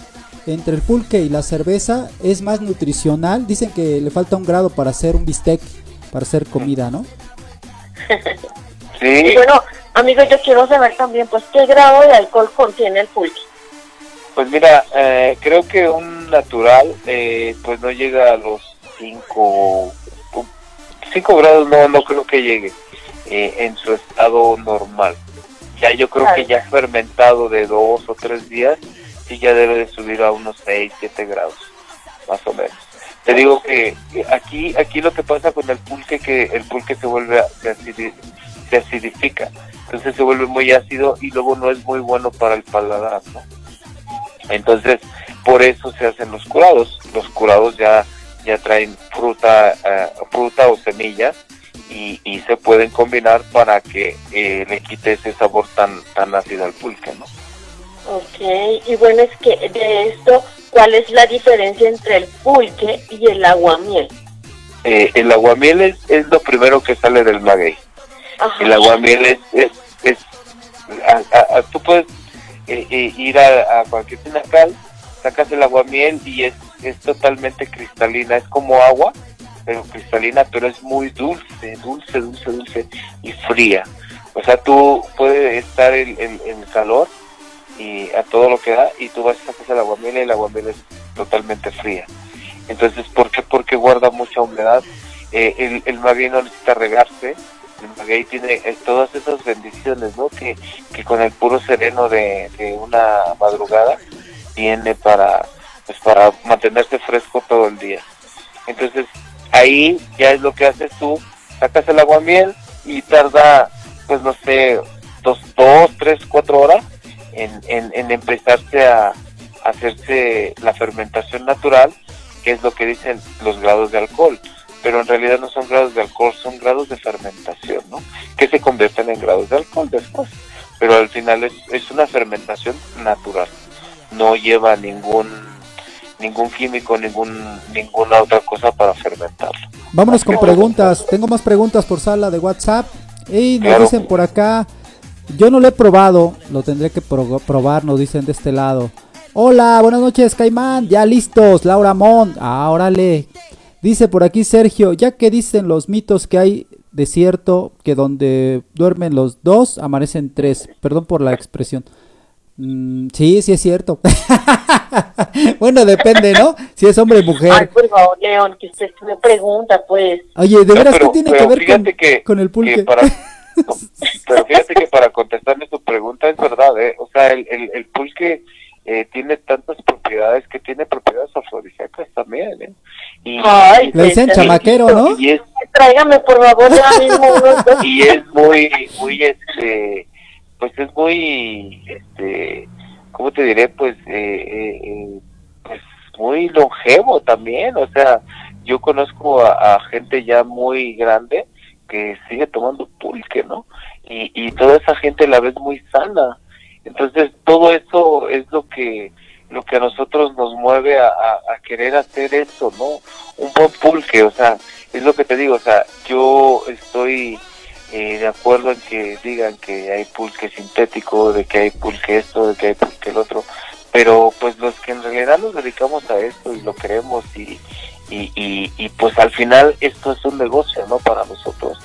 entre el pulque y la cerveza, es más nutricional. Dicen que le falta un grado para hacer un bistec, para hacer comida, ¿no? Y Sí, bueno, amigos, yo quiero saber también, pues, qué grado de alcohol contiene el pulque. pues mira, eh, creo que un natural, eh, pues no llega a los 5 5 grados, no, no creo que llegue eh, en su estado normal. Ya yo creo Claro. que ya fermentado de dos o tres días, sí ya debe de subir a unos 6, 7 grados, más o menos. Te digo que aquí aquí lo que pasa con el pulque que el pulque se vuelve a- se, acidi- se acidifica, entonces se vuelve muy ácido y luego no es muy bueno para el paladar, ¿no? Entonces, por eso se hacen los curados. Los curados ya ya traen fruta eh, fruta o semillas y, y se pueden combinar para que eh, le quite ese sabor tan tan ácido al pulque, ¿no? Ok, y bueno, es que de esto, ¿cuál es la diferencia entre el pulque y el aguamiel? Eh, el aguamiel es, es lo primero que sale del maguey. Ajá. El aguamiel es, es, es a- a- a- tú puedes eh, eh, ir a, a cualquier tinacal, sacas el aguamiel y es, es totalmente cristalina, es como agua, pero cristalina, pero es muy dulce, dulce, dulce, dulce y fría. O sea, tú puedes estar en, en- calor y a todo lo que da y tú vas a sacar el aguamiel y el aguamiel es totalmente fría. Entonces, ¿por qué? Porque guarda mucha humedad. Eh, el, el maguey no necesita regarse. El maguey tiene eh, todas esas bendiciones, ¿no? Que, que con el puro sereno de, de una madrugada tiene para, pues, para mantenerse fresco todo el día. Entonces, ahí ya es lo que haces tú. Sacas el aguamiel y tarda, pues no sé, dos, dos tres, cuatro horas en, en, en empezarse a a hacerse la fermentación natural, que es lo que dicen los grados de alcohol. Pero en realidad no son grados de alcohol, son grados de fermentación, ¿no? Que se convierten en grados de alcohol después. Pero al final es, es una fermentación natural. No lleva ningún ningún químico, ningún ninguna otra cosa para fermentarlo. Vámonos con preguntas. Tengo más preguntas por sala de WhatsApp. Y nos Claro. dicen por acá, yo no lo he probado, lo tendré que pro- probar, nos dicen de este lado. Hola, buenas noches, Caimán. Ya listos, Laura Mont. Ah, órale. Dice por aquí Sergio, ya que dicen los mitos que hay desierto, que donde duermen los dos, amanecen tres. Perdón por la expresión. Mm, sí, sí es cierto. bueno, depende, ¿no? Si es hombre o Ay, mujer. por favor, León, que usted me pregunta, pues. Oye, ¿de No, veras pero- qué tiene que ver con, que- con el que pulque? para- pero fíjate que para contestarle tu pregunta es verdad, ¿eh? O sea, el, el, el pulque eh, tiene tantas propiedades que tiene propiedades afrodisíacas también, ¿eh? Y, Ay, Le dicen pues, chamaquero, ¿no? y es Tráigame, por favor, ya mismo dos. y es muy muy este pues es muy este cómo te diré pues eh, eh, eh, pues muy longevo también o sea yo conozco a, gente ya muy grande que sigue tomando pulque no y, y toda esa gente la ves muy sana. Entonces todo eso es lo que lo que a nosotros nos mueve a, a- a querer hacer eso no un buen pulque o sea es lo que te digo o sea yo estoy eh, de acuerdo en que digan que hay pulque sintético, de que hay pulque esto, de que hay pulque el otro, pero pues los que en realidad nos dedicamos a esto y lo queremos y, y, y, y, pues al final esto es un negocio, ¿no? Para nosotros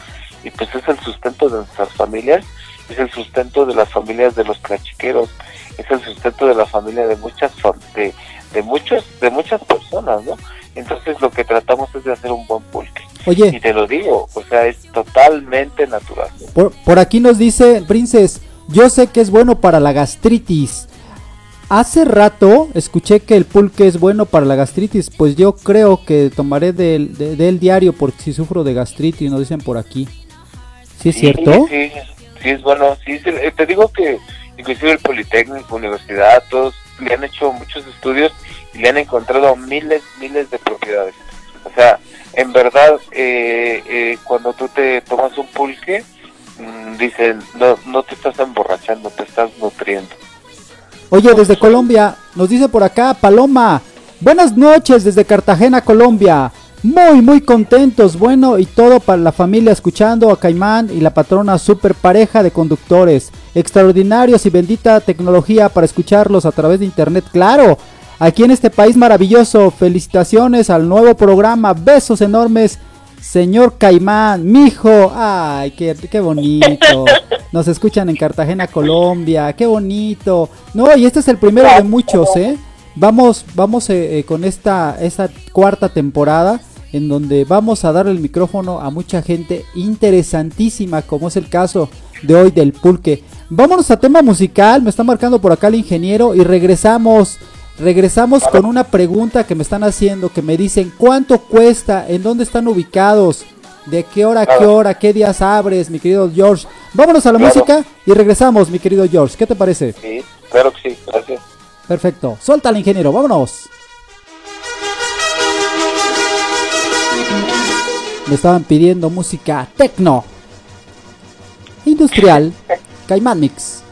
y pues es el sustento de nuestras familias, es el sustento de las familias de los plachiqueros, es el sustento de la familia de muchas de, de muchos de muchas personas, ¿no? Entonces lo que tratamos es de hacer un buen pulque. Y Oye, te lo digo, o sea, es totalmente natural. por, por aquí nos dice Princes, yo sé que es bueno para la gastritis. Hace rato escuché que el pulque es bueno para la gastritis, pues yo creo que tomaré del, de- del diario porque si sufro de gastritis, nos dicen por aquí. ¿Sí es cierto? Sí, sí, es bueno. Sí, sí, eh, te digo que inclusive el Politécnico, Universidad, todos le han hecho muchos estudios y le han encontrado miles, miles de propiedades. O sea, en verdad, eh, eh, cuando tú te tomas un pulque, mm, dicen, no, no te estás emborrachando, te estás nutriendo. Oye, desde Colombia, nos dice por acá Paloma. Buenas noches desde Cartagena, Colombia. Muy, muy contentos. Bueno, y todo para la familia escuchando a Caimán y la patrona super pareja de conductores. Extraordinarios y bendita tecnología para escucharlos a través de internet. Claro, aquí en este país maravilloso. Felicitaciones al nuevo programa. Besos enormes. Señor Caimán, mijo, ay, qué, qué bonito. Nos escuchan en Cartagena, Colombia, qué bonito. No, y este es el primero de muchos, ¿eh? Vamos, vamos eh, eh, con esta, esta cuarta temporada en donde vamos a dar el micrófono a mucha gente interesantísima, como es el caso de hoy del pulque. Vámonos a tema musical, me está marcando por acá el ingeniero y regresamos. Regresamos con una pregunta que me están haciendo, que me dicen cuánto cuesta, en dónde están ubicados, de qué hora a qué hora, qué días abres, mi querido George. Vámonos a la Claro. música y regresamos, mi querido George. ¿Qué te parece? Sí, claro que sí, gracias. Perfecto. Suelta al ingeniero, vámonos. Me estaban pidiendo música tecno. Industrial. Caimán Mix.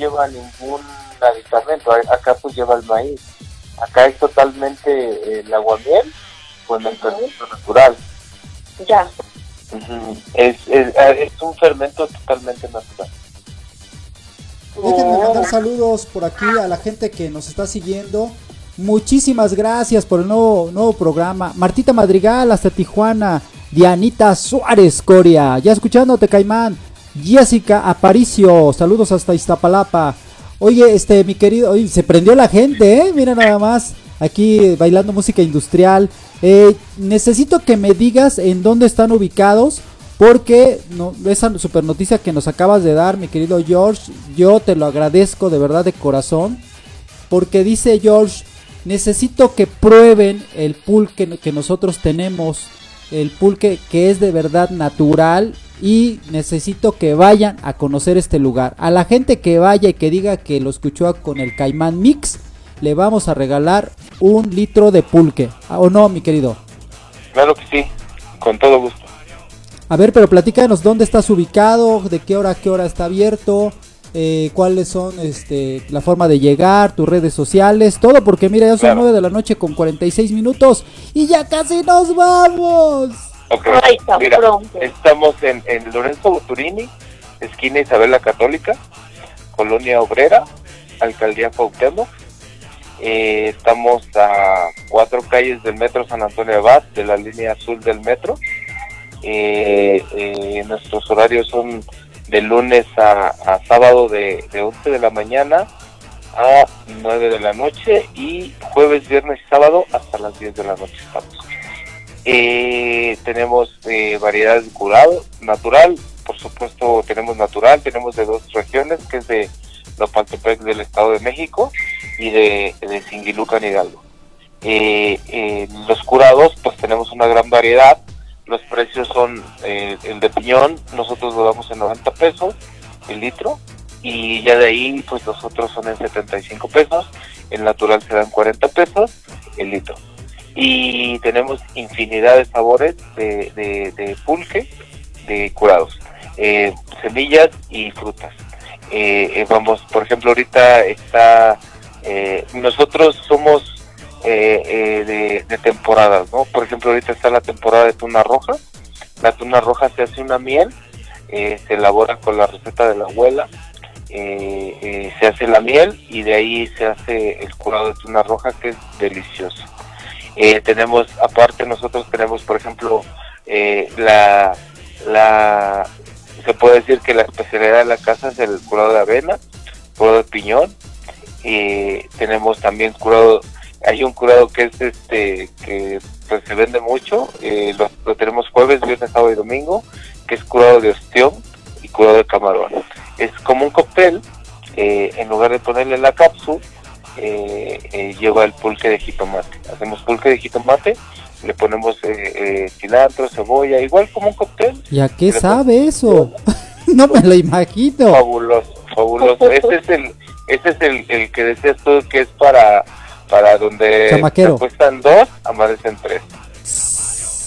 Lleva ningún aditamento, A- acá pues lleva el maíz. Acá es totalmente eh, el aguamiel con el fermento natural. Ya. Es, es, eh, es un fermento totalmente natural. Déjenme mandar saludos por aquí a la gente que nos está siguiendo. Muchísimas gracias por el nuevo, nuevo programa. Martita Madrigal hasta Tijuana. Dianita Suárez Coria. Ya escuchándote, Caimán. Jessica Aparicio. Saludos hasta Iztapalapa. Oye, este, mi querido. Se prendió la gente, ¿eh? Mira nada más. Aquí bailando música industrial. Eh, necesito que me digas en dónde están ubicados. Porque no, esa super noticia que nos acabas de dar, mi querido George, yo te lo agradezco de verdad de corazón. Porque dice George, necesito que prueben el pulque que nosotros tenemos. El pulque que es de verdad natural. Y necesito que vayan a conocer este lugar. A la gente que vaya y que diga que lo escuchó con el Caimán Mix, le vamos a regalar un litro de pulque. ¿Ah, ¿O no, mi querido? Claro que sí, con todo gusto. A ver, pero platícanos dónde estás ubicado, de qué hora a qué hora está abierto, eh, cuáles son este, la forma de llegar, tus redes sociales, todo, porque mira, ya son Claro. 9 de la noche con 46 minutos y ya casi nos vamos. Ok, Ay, tan Mira, estamos en, en Lorenzo Boturini, esquina Isabel la Católica, Colonia Obrera, Alcaldía Cuauhtémoc. Eh, estamos a cuatro calles del Metro San Antonio Abad, de la línea azul del metro. Eh, eh, nuestros horarios son de lunes a, a sábado de, de 11 de la mañana a 9 de la noche y jueves, viernes y sábado hasta las 10 de la noche estamos. Eh, tenemos eh, variedades de curado natural, por supuesto tenemos natural, tenemos de dos regiones, que es de Nopaltepec del Estado de México y de, de Singilucan Hidalgo. Eh, eh, los curados, pues tenemos una gran variedad. Los precios son eh, el de piñón, nosotros lo damos en 90 pesos el litro y ya de ahí, pues los otros son en 75 pesos. El natural se dan 40 pesos el litro. Y tenemos infinidad de sabores de, de, de pulque, de curados, eh, semillas y frutas. Eh, eh, vamos, por ejemplo, ahorita está, eh, nosotros somos eh, de, de temporadas, ¿no? Por ejemplo, ahorita está la temporada de tuna roja. La tuna roja se hace una miel, se elabora con la receta de la abuela, eh, se hace la miel y de ahí se hace el curado de tuna roja que es delicioso. Eh, tenemos, aparte nosotros tenemos, por ejemplo, eh, la, la, se puede decir que la especialidad de la casa es el curado de avena, curado de piñón, y tenemos también curado, hay un curado que es este, que pues se vende mucho, eh, lo, lo tenemos jueves, viernes, sábado y domingo, que es curado de ostión y curado de camarón. Es como un cóctel, eh, en lugar de ponerle la cápsula, eh, eh, lleva el pulque de jitomate. Hacemos pulque de jitomate, le ponemos eh, eh, cilantro, cebolla, igual como un cóctel. ¿Y a qué sabe eso? no me lo imagino. Fabuloso, fabuloso. Ese es el, ese es el, el que decías tú que es para, para donde Chamaquero. se cuestan dos, amanecen tres.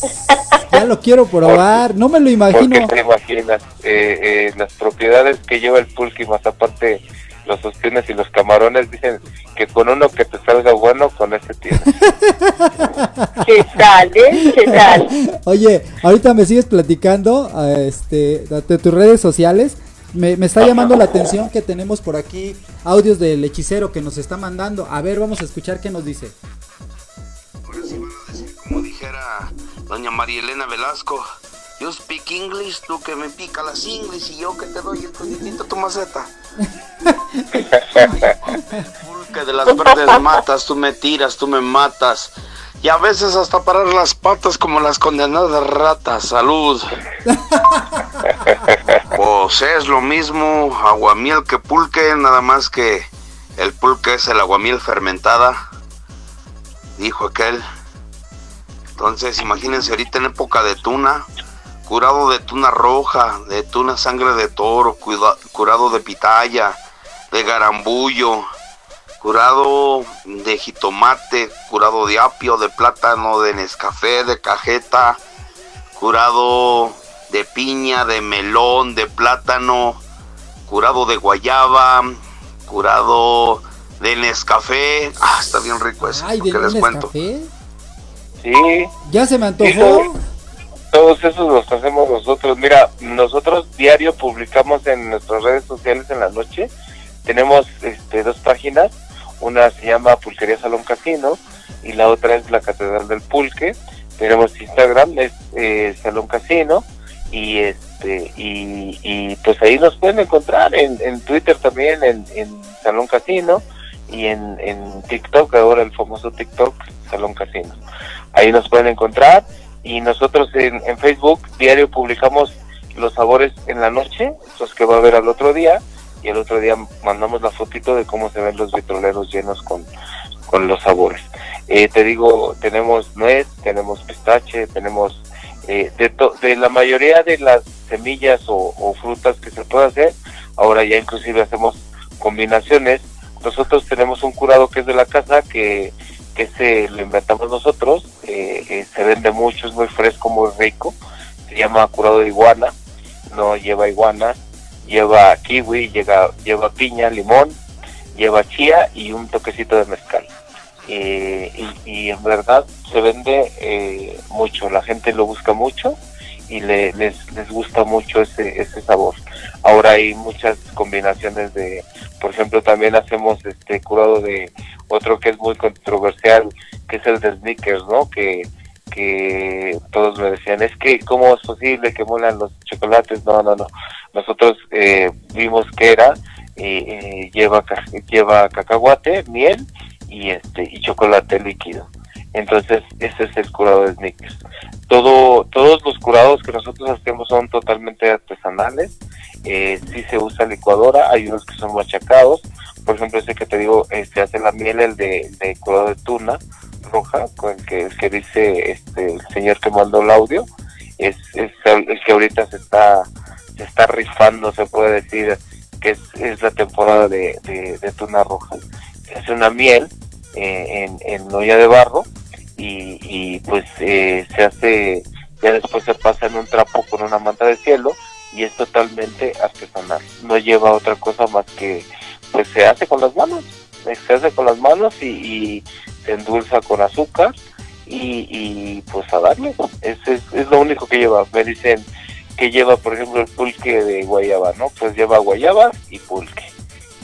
Ya lo quiero probar. No me lo Porque imagino. te imaginas eh, eh, las propiedades que lleva el pulque y más aparte los ostiones y los camarones dicen que con uno que te salga bueno, con ese tienes. ¿Qué tal, eh? ¿Qué tal? Oye, ahorita me sigues platicando eh, este, de tus redes sociales. Me, me está llamando la atención que tenemos por aquí audios del hechicero que nos está mandando. A ver, vamos a escuchar qué nos dice. Ahora sí van a decir, como dijera doña María Elena Velasco, you speak English, tú que me pica las English y yo que te doy el tu maceta. Pulque de las verdes matas, tú me tiras, tú me matas. Y a veces hasta parar las patas como las condenadas ratas. Salud. Pues es lo mismo aguamiel que pulque, nada más que el pulque es el aguamiel fermentada dijo aquel. Entonces, imagínense ahorita en época de tuna, curado de tuna roja, de tuna sangre de toro, cuida- curado de pitaya, de garambullo, curado de jitomate, curado de apio, de plátano, de nescafé, de cajeta, curado de piña, de melón, de plátano, curado de guayaba, curado de nescafé. Ah, está bien rico ese. Ay, de que les cuento. Sí, Ya se me antojó. Todos esos los hacemos nosotros. Mira, nosotros diario publicamos en nuestras redes sociales en la noche. Tenemos este, dos páginas. Una se llama Pulquería Salón Casino y la otra es la Catedral del Pulque. Tenemos Instagram, es eh, Salón Casino y este y, y pues ahí nos pueden encontrar en, Twitter también en, Salón Casino y en TikTok ahora el famoso TikTok Salón Casino ahí nos pueden encontrar y nosotros en, en Facebook diario publicamos los sabores en la noche los que va a haber al otro día y el otro día mandamos la fotito de cómo se ven los vitroleros llenos con, con los sabores Eh, te digo tenemos nuez tenemos pistache tenemos eh, de, to- de la mayoría de las semillas o, o frutas que se puede hacer, ahora ya inclusive hacemos combinaciones. Nosotros tenemos un curado que es de la casa que, que se lo inventamos nosotros, eh, eh, se vende mucho, es muy fresco, muy rico, se llama curado de iguana, no lleva iguana, lleva kiwi, lleva, lleva piña, limón, lleva chía y un toquecito de mezcal. Eh, y, y en verdad se vende eh, mucho, la gente lo busca mucho y le, les, les gusta mucho ese, ese sabor. Ahora hay muchas combinaciones de, por ejemplo, también hacemos este curado de otro que es muy controversial, que es el de sneakers, ¿no? Que, que todos me decían, es que cómo es posible que molan los chocolates, no, no, no. Nosotros eh, vimos que era, eh, eh, lleva, lleva cacahuate, miel y este y chocolate líquido Entonces, ese es el curado de sneakers. Todo, todos los curados que nosotros hacemos son totalmente artesanales. Eh, sí se usa licuadora, hay unos que son machacados. Por ejemplo, ese que te digo, eh, se hace la miel, el de, curado de tuna roja, con el que, el que dice este, el señor que mandó el audio. Es, es el, que ahorita se está, se está rifando, se puede decir, que es, la temporada de, de, tuna roja. Se hace una miel eh, en olla de barro y, y pues eh, se hace, ya después se pasa en un trapo con una manta de cielo y es totalmente artesanal. No lleva otra cosa más que, pues se hace con las manos, se hace con las manos y, y se endulza con azúcar y, y pues a darle. Es, es, es lo único que lleva. Me dicen que lleva, por ejemplo, el pulque de guayaba, ¿no? Pues lleva guayaba y pulque.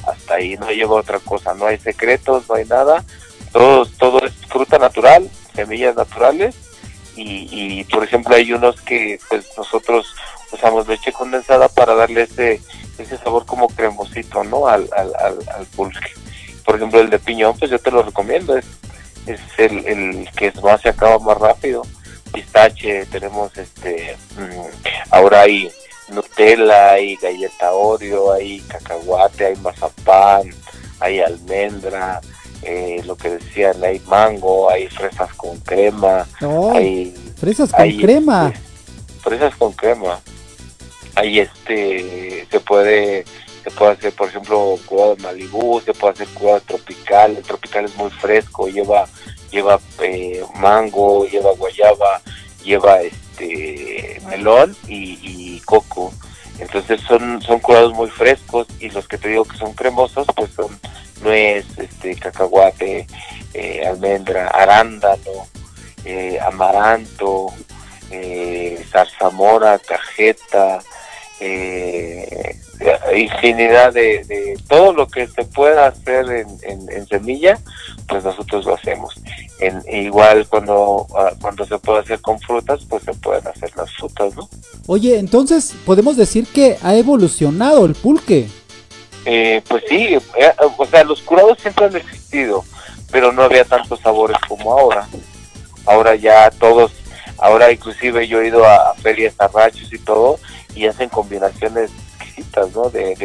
Hasta ahí no lleva otra cosa, no hay secretos, no hay nada. Todo, todo es fruta natural, semillas naturales y, y por ejemplo hay unos que pues nosotros usamos leche condensada para darle ese ese sabor como cremosito no al, al, al, al pulque. Por ejemplo el de piñón pues yo te lo recomiendo es es el, el que más se acaba más rápido. Pistache tenemos este mm, ahora hay Nutella hay galleta Oreo hay cacahuate hay mazapán hay almendra eh, lo que decían hay mango hay fresas con crema ¡Ay! hay Fresas con hay, crema. este, fresas con crema. Ahí este se puede se puede hacer por ejemplo curado de Malibú, se puede hacer curado tropical, el tropical es muy fresco, lleva lleva eh, mango, lleva guayaba, lleva este melón y, y coco. Entonces son son curados muy frescos y los que te digo que son cremosos pues son nuez, este cacahuate, eh, almendra, arándano, eh, amaranto, eh, zarzamora, cajeta, eh, infinidad de, de todo lo que se pueda hacer en, en- en semilla, pues nosotros lo hacemos. En, igual cuando ah, cuando se puede hacer con frutas, pues se pueden hacer las frutas, ¿no? Oye, entonces podemos decir que ha evolucionado el pulque. Eh, pues sí, eh, o sea, los curados siempre han existido, pero no había tantos sabores como ahora. Ahora ya todos, ahora inclusive yo he ido a, ferias, a ranchos y todo, y hacen combinaciones exquisitas, ¿no? De,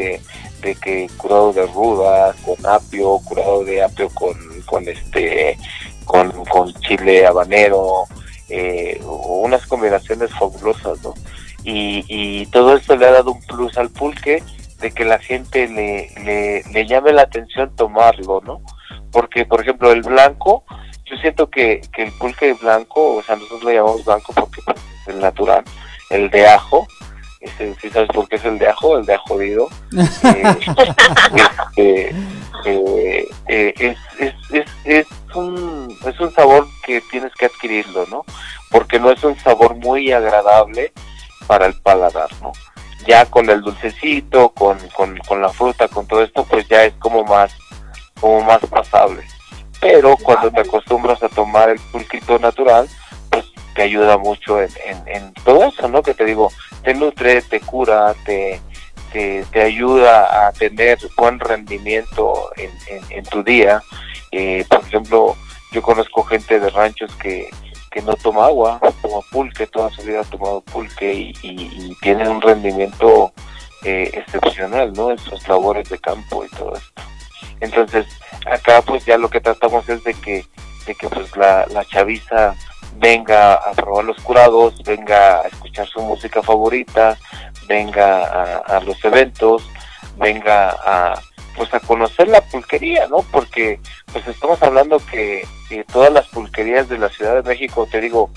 de, que curado de ruda con apio, curado de apio con, con este, con, con chile habanero, eh, unas combinaciones fabulosas, ¿no? Y, y todo esto le ha dado un plus al pulque de que la gente le, le, le llame la atención tomarlo, ¿no? Porque, por ejemplo, el blanco, yo siento que, que el pulque blanco, o sea, nosotros lo llamamos blanco porque pues, es el natural, el de ajo, este, ¿sí sabes por qué es el de ajo? El de ajodido. Eh, este, eh, eh, es, es, es, es, un, es un sabor que tienes que adquirirlo, ¿no? Porque no es un sabor muy agradable para el paladar, ¿no? Ya con el dulcecito, con, con, con la fruta, con todo esto, pues ya es como más, como más pasable. Pero cuando te acostumbras a tomar el pulquito natural, te ayuda mucho en, en, en todo eso, ¿no? Que te digo, te nutre, te cura, te, te, ayuda a tener buen rendimiento en, en, en tu día. Eh, por ejemplo, yo conozco gente de ranchos que, que no toma agua, toma pulque, toda su vida ha tomado pulque y, y, y tienen un rendimiento eh, excepcional, ¿no? En sus labores de campo y todo esto. Entonces, acá pues ya lo que tratamos es de que, de que pues la, la chaviza venga a probar los curados, venga a escuchar su música favorita, venga a, los eventos, venga a pues a conocer la pulquería, ¿no? Porque pues estamos hablando que, que todas las pulquerías de la Ciudad de México, te digo,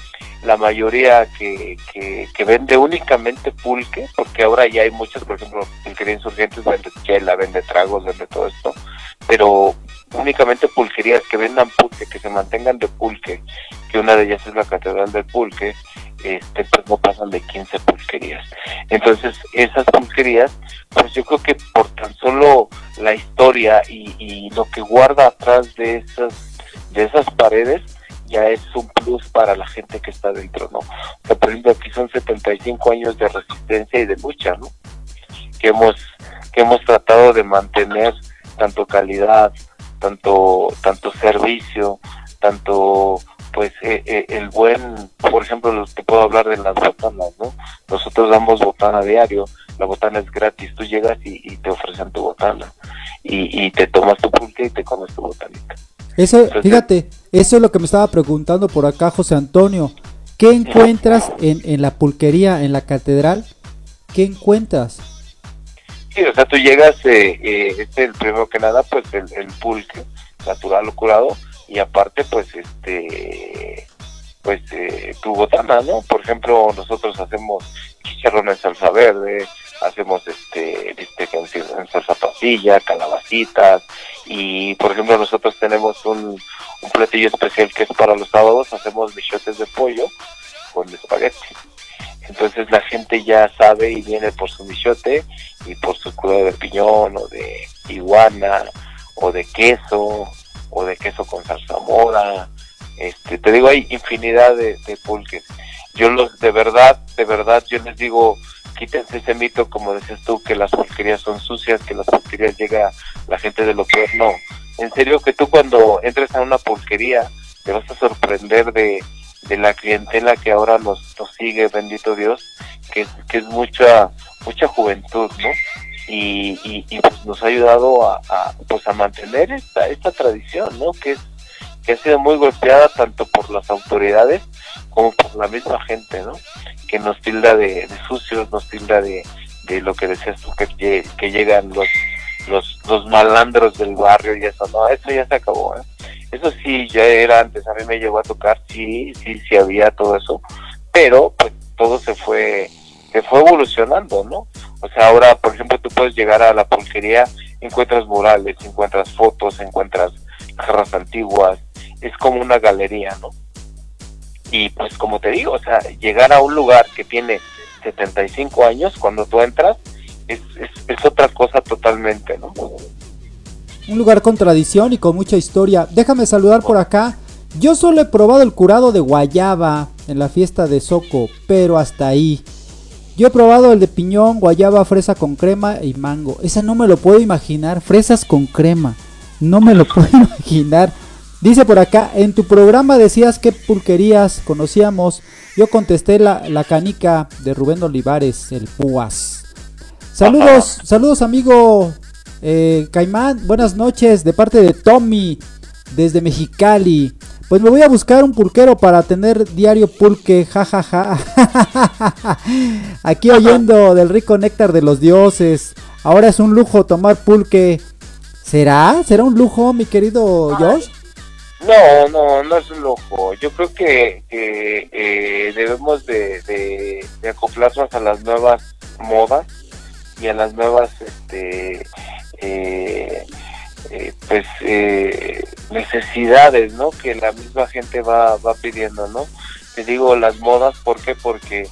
la mayoría que, que, que vende únicamente pulque, porque ahora ya hay muchas, por ejemplo, pulquería insurgentes vende chela, vende tragos, vende todo esto, pero únicamente pulquerías que vendan pulque, que se mantengan de pulque, que una de ellas es la Catedral del Pulque, este, pues no pasan de 15 pulquerías. Entonces, esas pulquerías, pues yo creo que por tan solo la historia y, y lo que guarda atrás de esas, de esas paredes, ya es un plus para la gente que está dentro, ¿no? O sea, por ejemplo, aquí son 75 años de resistencia y de lucha, ¿no? Que hemos, que hemos tratado de mantener tanto calidad, tanto, tanto servicio, tanto pues eh, eh, el buen, por ejemplo, te puedo hablar de las botanas, ¿no? Nosotros damos botana diario, la botana es gratis, tú llegas y, y te ofrecen tu botana y, y te tomas tu pulque y te comes tu botanita. Eso, Entonces- fíjate, eso es lo que me estaba preguntando por acá José Antonio. ¿Qué encuentras en, en la pulquería, en la catedral? ¿Qué encuentras? Sí, o sea, tú llegas, eh, eh, este, el primero que nada, pues el, el pulque natural o curado, y aparte, pues, este, pues, eh, tu botana, ¿no? Por ejemplo, nosotros hacemos chicharrón en salsa verde, hacemos, este, en, en salsa pasilla, calabacitas, y, por ejemplo, nosotros tenemos un, un platillo especial que es para los sábados, hacemos bichotes de pollo con espagueti. Entonces la gente ya sabe y viene por su michote y por su crudo de piñón o de iguana o de queso o de queso con zarzamora. Este, te digo, hay infinidad de, de pulques. Yo los, de verdad, de verdad, yo les digo, quítense ese mito, como dices tú, que las pulquerías son sucias, que las pulquerías llega la gente de lo peor. No, en serio que tú cuando entres a una pulquería te vas a sorprender de, de la clientela que ahora nos, nos sigue, bendito Dios, que, que es mucha mucha juventud, ¿no? Y, y, pues nos ha ayudado a, pues a mantener esta, esta tradición, ¿no? Que es que ha sido muy golpeada tanto por las autoridades como por la misma gente, ¿no? Que nos tilda de, de sucios, nos tilda de, de lo que decías tú, que, que llegan los, los, los malandros del barrio y eso, no, eso ya se acabó, ¿eh? Eso sí, ya era antes, a mí me llegó a tocar, sí, sí, sí había todo eso, pero pues todo se fue, se fue evolucionando, ¿no? O sea, ahora, por ejemplo, tú puedes llegar a la pulquería, encuentras murales, encuentras fotos, encuentras jarras antiguas, es como una galería, ¿no? Y pues como te digo, o sea, llegar a un lugar que tiene 75 años, cuando tú entras, es, otra cosa totalmente, ¿no? Un lugar con tradición y con mucha historia. Déjame saludar por acá. Yo solo he probado el curado de guayaba en la fiesta de Soco, pero hasta ahí. Yo he probado el de piñón, guayaba, fresa con crema y mango. Esa no me lo puedo imaginar. Fresas con crema. No me lo puedo imaginar. Dice por acá, en tu programa decías que pulquerías conocíamos. Yo contesté la, la canica de Rubén Olivares, el Púas. Saludos, saludos amigo eh, Caimán, buenas noches de parte de Tommy desde Mexicali. Pues me voy a buscar un pulquero para tener diario pulque, jajaja. Aquí oyendo del rico néctar de los dioses. Ahora es un lujo tomar pulque. ¿Será? ¿Será un lujo, mi querido Josh? No, no, no es un lujo. Yo creo que, que, eh, debemos de, de, de acoplarnos a las nuevas modas y a las nuevas, este, eh, eh, pues, eh, necesidades, ¿no? Que la misma gente va, va pidiendo, ¿no? Te digo las modas, ¿por qué? Porque,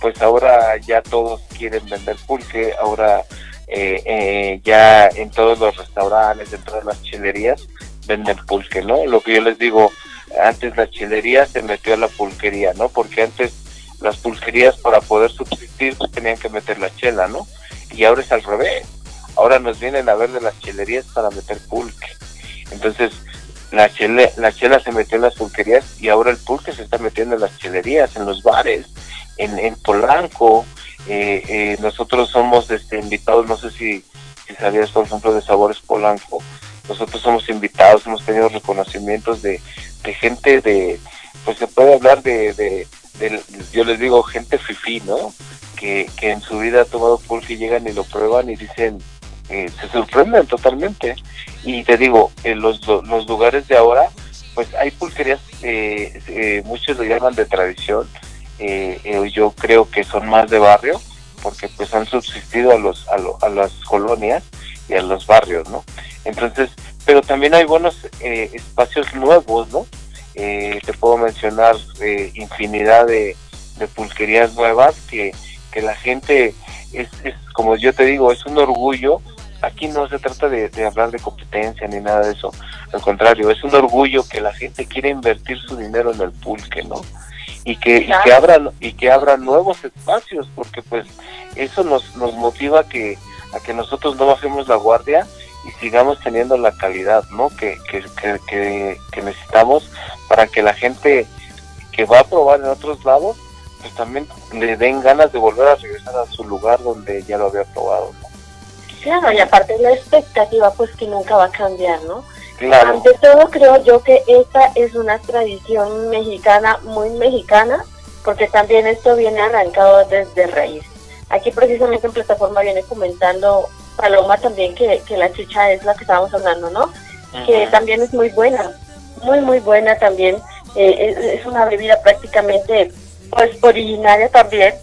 pues, ahora ya todos quieren vender pulque, ahora eh, ya en todos los restaurantes, en todas las chilerías, venden pulque, ¿no? Lo que yo les digo, antes la chilería se metió a la pulquería, ¿no? Porque antes las pulquerías para poder subsistir tenían que meter la chela, ¿no? Y ahora es al revés. Ahora nos vienen a ver de las chilerías para meter pulque. Entonces, la chela, la chela se metió en las pulquerías y ahora el pulque se está metiendo en las chelerías, en los bares, en, en Polanco. Eh, eh, nosotros somos este, invitados, no sé si, si sabías, por ejemplo, de Sabores Polanco. Nosotros somos invitados, hemos tenido reconocimientos de, de gente de, pues se puede hablar de, de, de- yo les digo, gente fifí, ¿no? Que, que en su vida ha tomado pulque y llegan y lo prueban y dicen, eh, se sorprenden totalmente. Y te digo, en los, los lugares de ahora, pues hay pulquerías, eh, eh, muchos lo llaman de tradición, eh, yo creo que son más de barrio, porque pues han subsistido a, los, a, lo- a las colonias y a los barrios, ¿no? Entonces, pero también hay buenos espacios nuevos, ¿no? Te puedo mencionar infinidad de, de pulquerías nuevas que, que la gente es, es, como yo te digo, es un orgullo. Aquí no se trata de, de hablar de competencia ni nada de eso. Al contrario, es un orgullo que la gente quiere invertir su dinero en el pulque, ¿no? Y que, y que abran y que abran nuevos espacios, porque pues eso nos, nos motiva que, a que nosotros no bajemos la guardia y sigamos teniendo la calidad, ¿no? Que, que, que, que, que necesitamos para que la gente que va a probar en otros lados, pues también le den ganas de volver a regresar a su lugar donde ya lo había probado, ¿no? Claro, y aparte la expectativa pues que nunca va a cambiar, ¿no? Claro, Ante todo creo yo que esta es una tradición mexicana, muy mexicana, porque también esto viene arrancado desde raíz. Aquí precisamente en plataforma viene comentando Paloma también que, que la chicha es la que estábamos hablando, ¿no? Que también es muy buena, muy muy buena también. Eh, es, es una bebida prácticamente pues originaria también,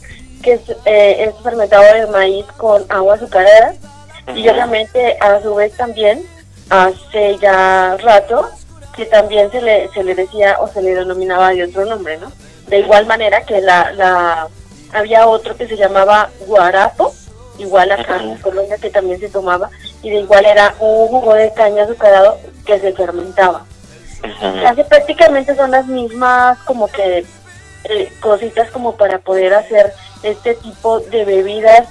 que es, eh, es fermentado de maíz con agua azucarada y obviamente a su vez también hace ya rato que también se le, se le decía o se le denominaba de otro nombre, ¿no? De igual manera que la, la había otro que se llamaba guarapo, igual acá en. Colombia que también se tomaba, y de igual era un jugo de caña azucarado que se fermentaba. Casi prácticamente son las mismas como que eh, cositas como para poder hacer este tipo de bebidas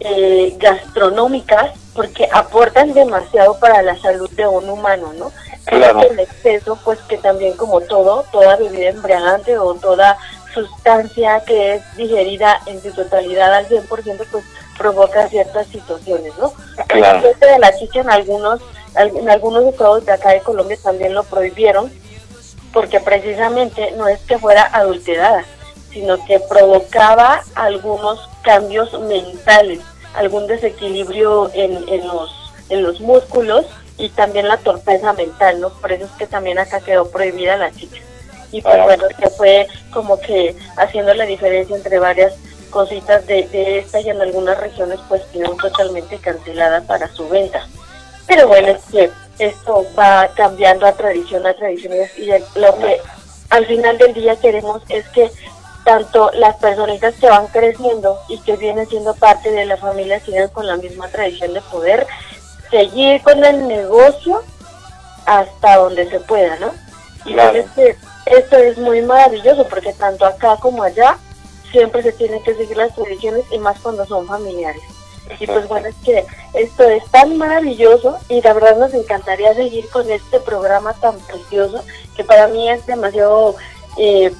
eh, gastronómicas porque aportan demasiado para la salud de un humano, ¿no? Claro. el exceso, pues que también como todo, toda bebida embriagante o toda sustancia que es digerida en su totalidad al 100%, pues provoca ciertas situaciones, ¿no? Claro. Este de la chicha en algunos, al- en algunos estados de acá de Colombia también lo prohibieron, porque precisamente no es que fuera adulterada, sino que provocaba algunos cambios mentales, algún desequilibrio en, en los, en los músculos y también la torpeza mental, ¿no? Por eso es que también acá quedó prohibida la chicha. Y pues Ah, bueno, que fue como que haciendo la diferencia entre varias cositas de, de esta y en algunas regiones pues quedó totalmente cancelada para su venta. Pero bueno, es que esto va cambiando a tradición a tradición y lo que al final del día queremos es que tanto las personitas que van creciendo y que vienen siendo parte de la familia sigan con la misma tradición de poder seguir con el negocio hasta donde se pueda, ¿no? Y Claro. esto es muy maravilloso porque tanto acá como allá siempre se tienen que seguir las tradiciones y más cuando son familiares. Y pues bueno, es que esto es tan maravilloso y la verdad nos encantaría seguir con este programa tan precioso que para mí es demasiado eh,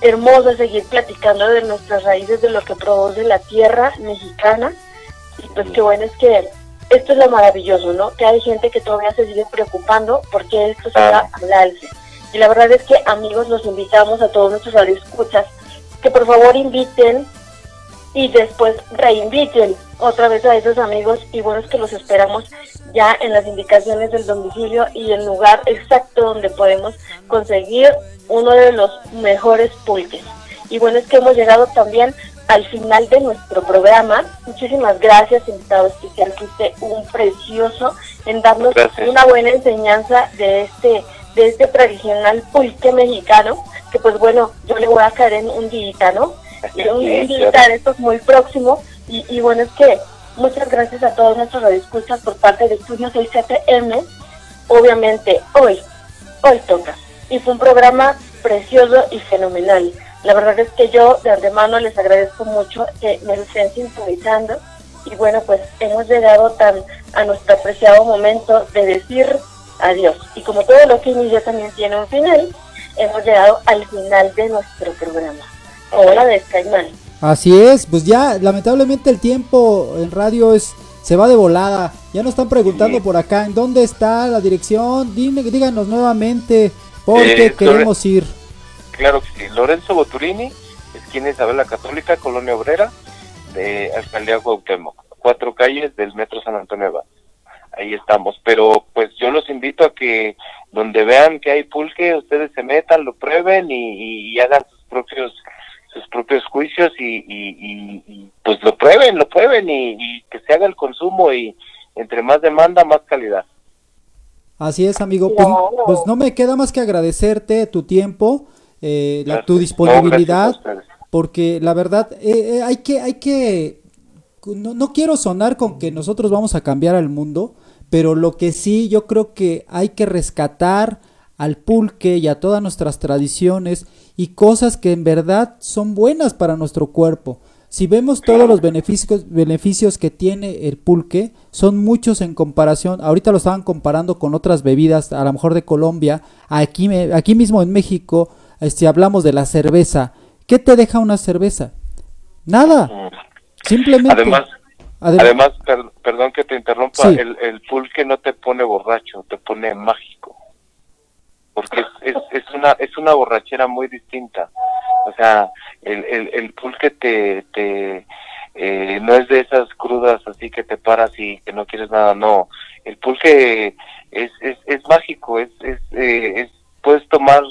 hermoso seguir platicando de nuestras raíces, de lo que produce la tierra mexicana. Y pues qué bueno es que esto es lo maravilloso, ¿no? Que hay gente que todavía se sigue preocupando porque esto siga al alce. Y la verdad es que amigos, los invitamos a todos nuestros radioescuchas que por favor inviten y después reinviten otra vez a esos amigos y bueno es que los esperamos ya en las indicaciones del domicilio y el lugar exacto donde podemos conseguir uno de los mejores pulques. Y bueno es que hemos llegado también al final de nuestro programa. Muchísimas gracias, invitado especial, fuiste un precioso en darnos Gracias. una buena enseñanza de este de este tradicional pulque mexicano, que pues bueno, yo le voy a caer en un día, ¿no? Y un, Sí, claro. de estos muy próximo. Y, y bueno, es que muchas gracias a todos nuestros radioescuchas por parte de Estudio 6FM. Obviamente, hoy, hoy toca. Y fue un programa precioso y fenomenal. La verdad es que yo de antemano les agradezco mucho que me estén sintonizando. Y bueno, pues hemos llegado tan a nuestro apreciado momento de decir adiós. Y como todo lo que inicia también tiene un final, hemos llegado al final de nuestro programa. Hola de Caimán. Así es, pues ya lamentablemente el tiempo en radio es se va de volada. Ya nos están preguntando Sí. por acá en dónde está la dirección. Dime, díganos nuevamente porque Eh, queremos ir. Claro que sí. Lorenzo Boturini, esquina Isabel la Católica, Colonia Obrera, de Alcaldía Cuauhtémoc. Cuatro calles del Metro San Antonio Abad. Ahí estamos. Pero pues yo los invito a que donde vean que hay pulque, ustedes se metan, lo prueben y, y hagan sus propios sus propios juicios y, y, y- y, pues lo prueben, lo prueben y, y que se haga el consumo y entre más demanda, más calidad. Así es, amigo. Pues, No. pues no me queda más que agradecerte tu tiempo, eh, la, tu disponibilidad, No, porque la verdad eh, eh, hay que, hay que, no, no quiero sonar con que nosotros vamos a cambiar al mundo, pero lo que sí yo creo que hay que rescatar al pulque y a todas nuestras tradiciones y cosas que en verdad son buenas para nuestro cuerpo. Si vemos todos los beneficios, beneficios que tiene el pulque, son muchos en comparación. Ahorita lo estaban comparando con otras bebidas, a lo mejor de Colombia. Aquí, aquí mismo en México, este, hablamos de la cerveza. ¿Qué te deja una cerveza? Nada. Simplemente. Además, Adem- además, per- perdón que te interrumpa, Sí. el, el pulque no te pone borracho, te pone mágico. Porque es, es, es una es una borrachera muy distinta. O sea, el, el, el pulque te, te eh, no es de esas crudas así que te paras y que no quieres nada, no. El pulque es, es, es mágico, es, es, eh, es, puedes tomar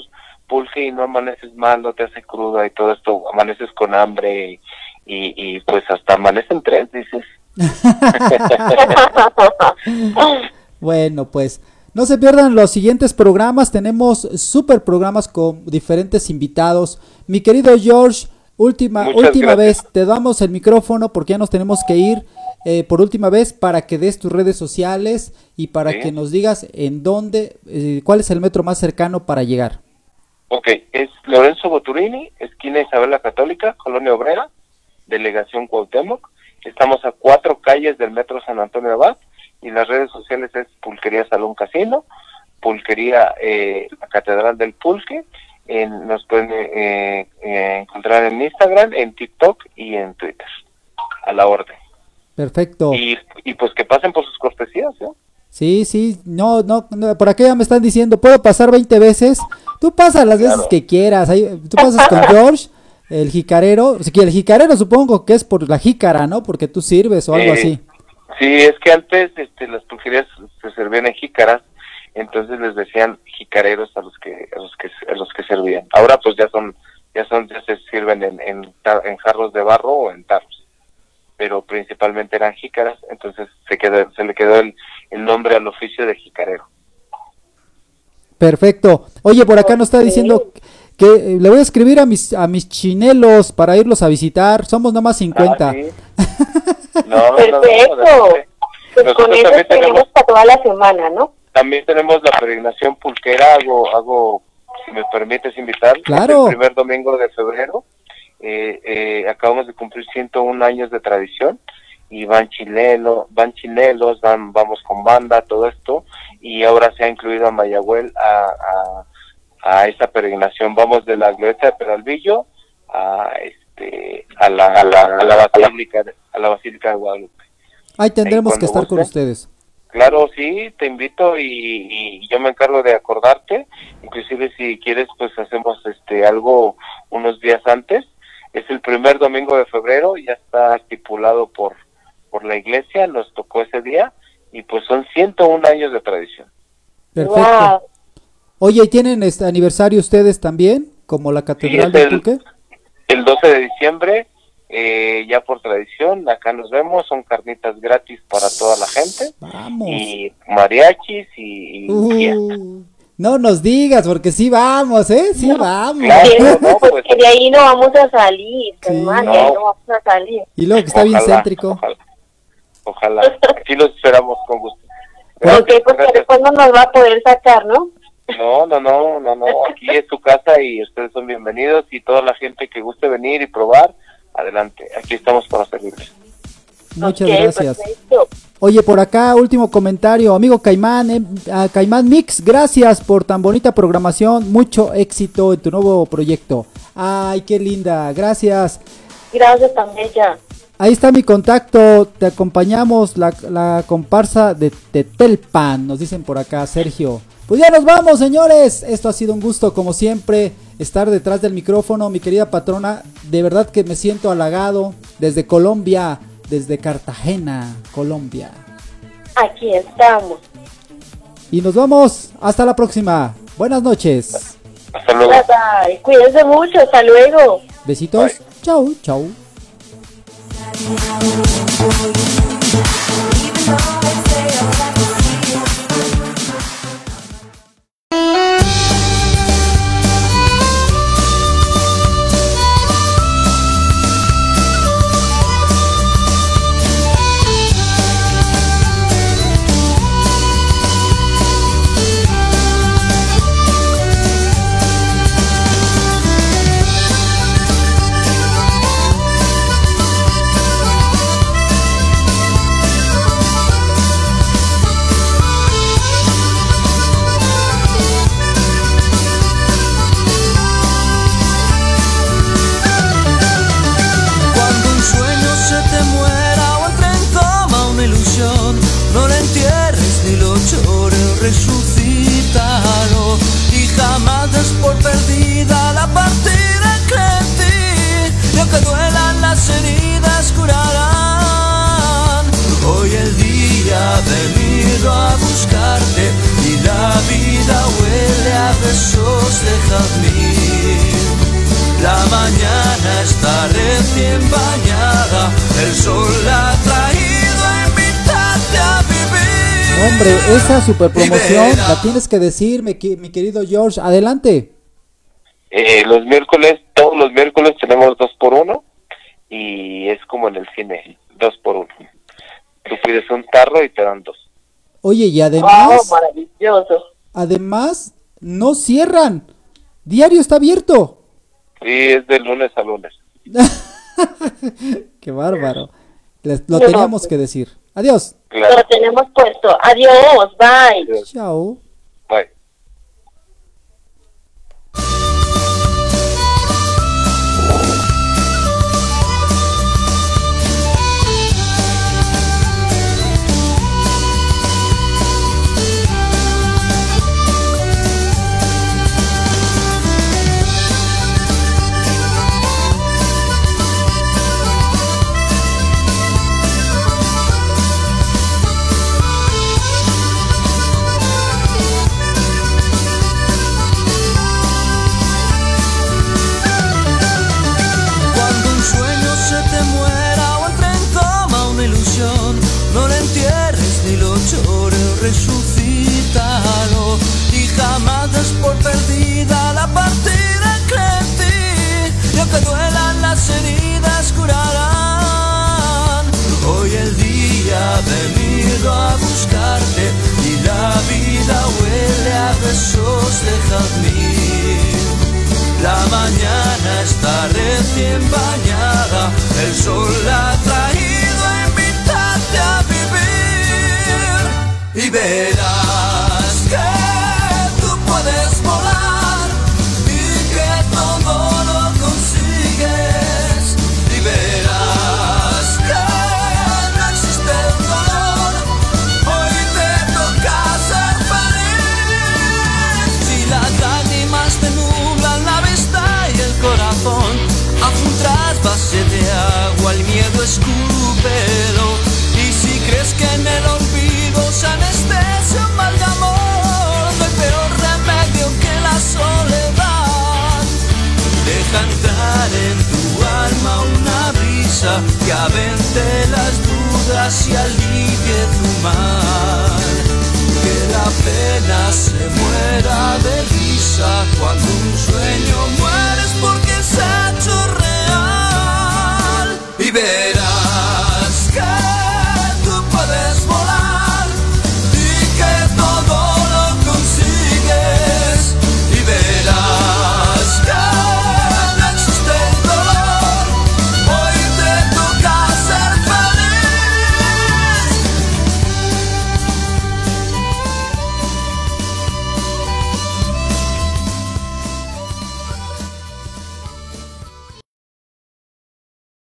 pulque y no amaneces mal, no te hace cruda y todo esto, amaneces con hambre y, y pues hasta amanecen tres, dices. Bueno, pues no se pierdan los siguientes programas. Tenemos super programas con diferentes invitados. Mi querido George, última, Muchas última gracias. vez te damos el micrófono porque ya nos tenemos que ir. eh, por última vez para que des tus redes sociales y para Sí. que nos digas en dónde, eh, cuál es el metro más cercano para llegar. Ok, es Lorenzo Boturini, esquina Isabel la Católica, Colonia Obrera, Delegación Cuauhtémoc. Estamos a cuatro calles del Metro San Antonio Abad y las redes sociales es Pulquería Salón Casino, Pulquería eh, la Catedral del Pulque. En- nos pueden eh, eh, encontrar en Instagram, en TikTok y en Twitter. A la orden. Perfecto. Y, y pues que pasen por sus cortesías, ¿eh? Sí, sí, no, no, no, por acá ya me están diciendo, ¿puedo pasar 20 veces? Tú pasas las veces que quieras, ahí, tú pasas con George, el jicarero, si el jicarero supongo que es por la jícara, ¿no? Porque tú sirves o algo Eh, así. Sí, es que antes este, las pulquerías se servían en jícaras, entonces les decían jicareros a los que a los que a los que servían. Ahora pues ya son ya son ya se sirven en en, tar- en jarros de barro o en tarros, pero principalmente eran jícaras, entonces se quedó se le quedó el, el nombre al oficio de jicarero. Perfecto. Oye, por acá nos está diciendo que eh, le voy a escribir a mis a mis chinelos para irlos a visitar. Somos nomás 50. Ah, sí. No, no, no, no, Perfecto. Pues Nosotros con eso también tenemos tenemos- para toda la semana, ¿no? También tenemos la peregrinación pulquera, hago, hago si me permites invitar, Claro. el primer domingo de febrero. Eh, eh, acabamos de cumplir 101 años de tradición y van chileno, van chinelos, van, vamos con banda, todo esto, y ahora se ha incluido a Mayagüel a, a, a esa peregrinación. Vamos de la glorieta de Peralvillo a este a la, a la, a la basílica a la basílica de Guadalupe. Ahí tendremos Ahí que estar con ustedes. Claro, sí, te invito y, y yo me encargo de acordarte. Inclusive si quieres, pues hacemos este algo unos días antes. Es el primer domingo de febrero, ya está estipulado por por la iglesia, nos tocó ese día y pues son 101 años de tradición. Perfecto. Wow. Oye, ¿y tienen este aniversario ustedes también? Como la Catedral es del el- Pulque. El 12 de diciembre, eh, ya por tradición, acá nos vemos, son carnitas gratis para toda la gente Vamos. y mariachis y, y. Uh, no nos digas, porque sí vamos, ¿eh? Sí vamos. Claro. Sí, no, pues que de ahí no vamos a salir, Sí. hermano, de No. no vamos a salir. Y luego que está bien céntrico. Ojalá. Ojalá. Aquí los esperamos con gusto. Ok, porque Gracias. después no nos va a poder sacar, ¿no? No, no, no, no, no. Aquí es su casa y ustedes son bienvenidos y toda la gente que guste venir y probar, adelante. Aquí estamos para servirles. Muchas gracias. perfecto. Oye, por acá, último comentario. Amigo Caimán, eh, a Caimán Mix, gracias por tan bonita programación. Mucho éxito en tu nuevo proyecto. Ay, qué linda. Gracias. Gracias también ya. Ahí está mi contacto. Te acompañamos, la, la comparsa de Tetelpan. Nos dicen por acá, Sergio. Pues ya nos vamos, señores. Esto ha sido un gusto, como siempre, estar detrás del micrófono. Mi querida patrona, de verdad que me siento halagado. Desde Colombia, desde Cartagena, Colombia. Aquí estamos. Y nos vamos. Hasta la próxima. Buenas noches. Hasta luego. Bye bye. Cuídense mucho. Hasta luego. Besitos. Bye. Chau, chau. Even though esa super promoción la tienes que decir, mi, querido George. Adelante. Eh, los miércoles, todos los miércoles tenemos dos por uno y es como en el cine, dos por uno. Tú pides un tarro y te dan dos. Oye, y además... Maravilloso. Además, no cierran. Diario está abierto. Sí, es de lunes a lunes. Qué bárbaro. Lo teníamos pues que decir. Adiós. Lo tenemos puesto. Adiós, bye. Chao.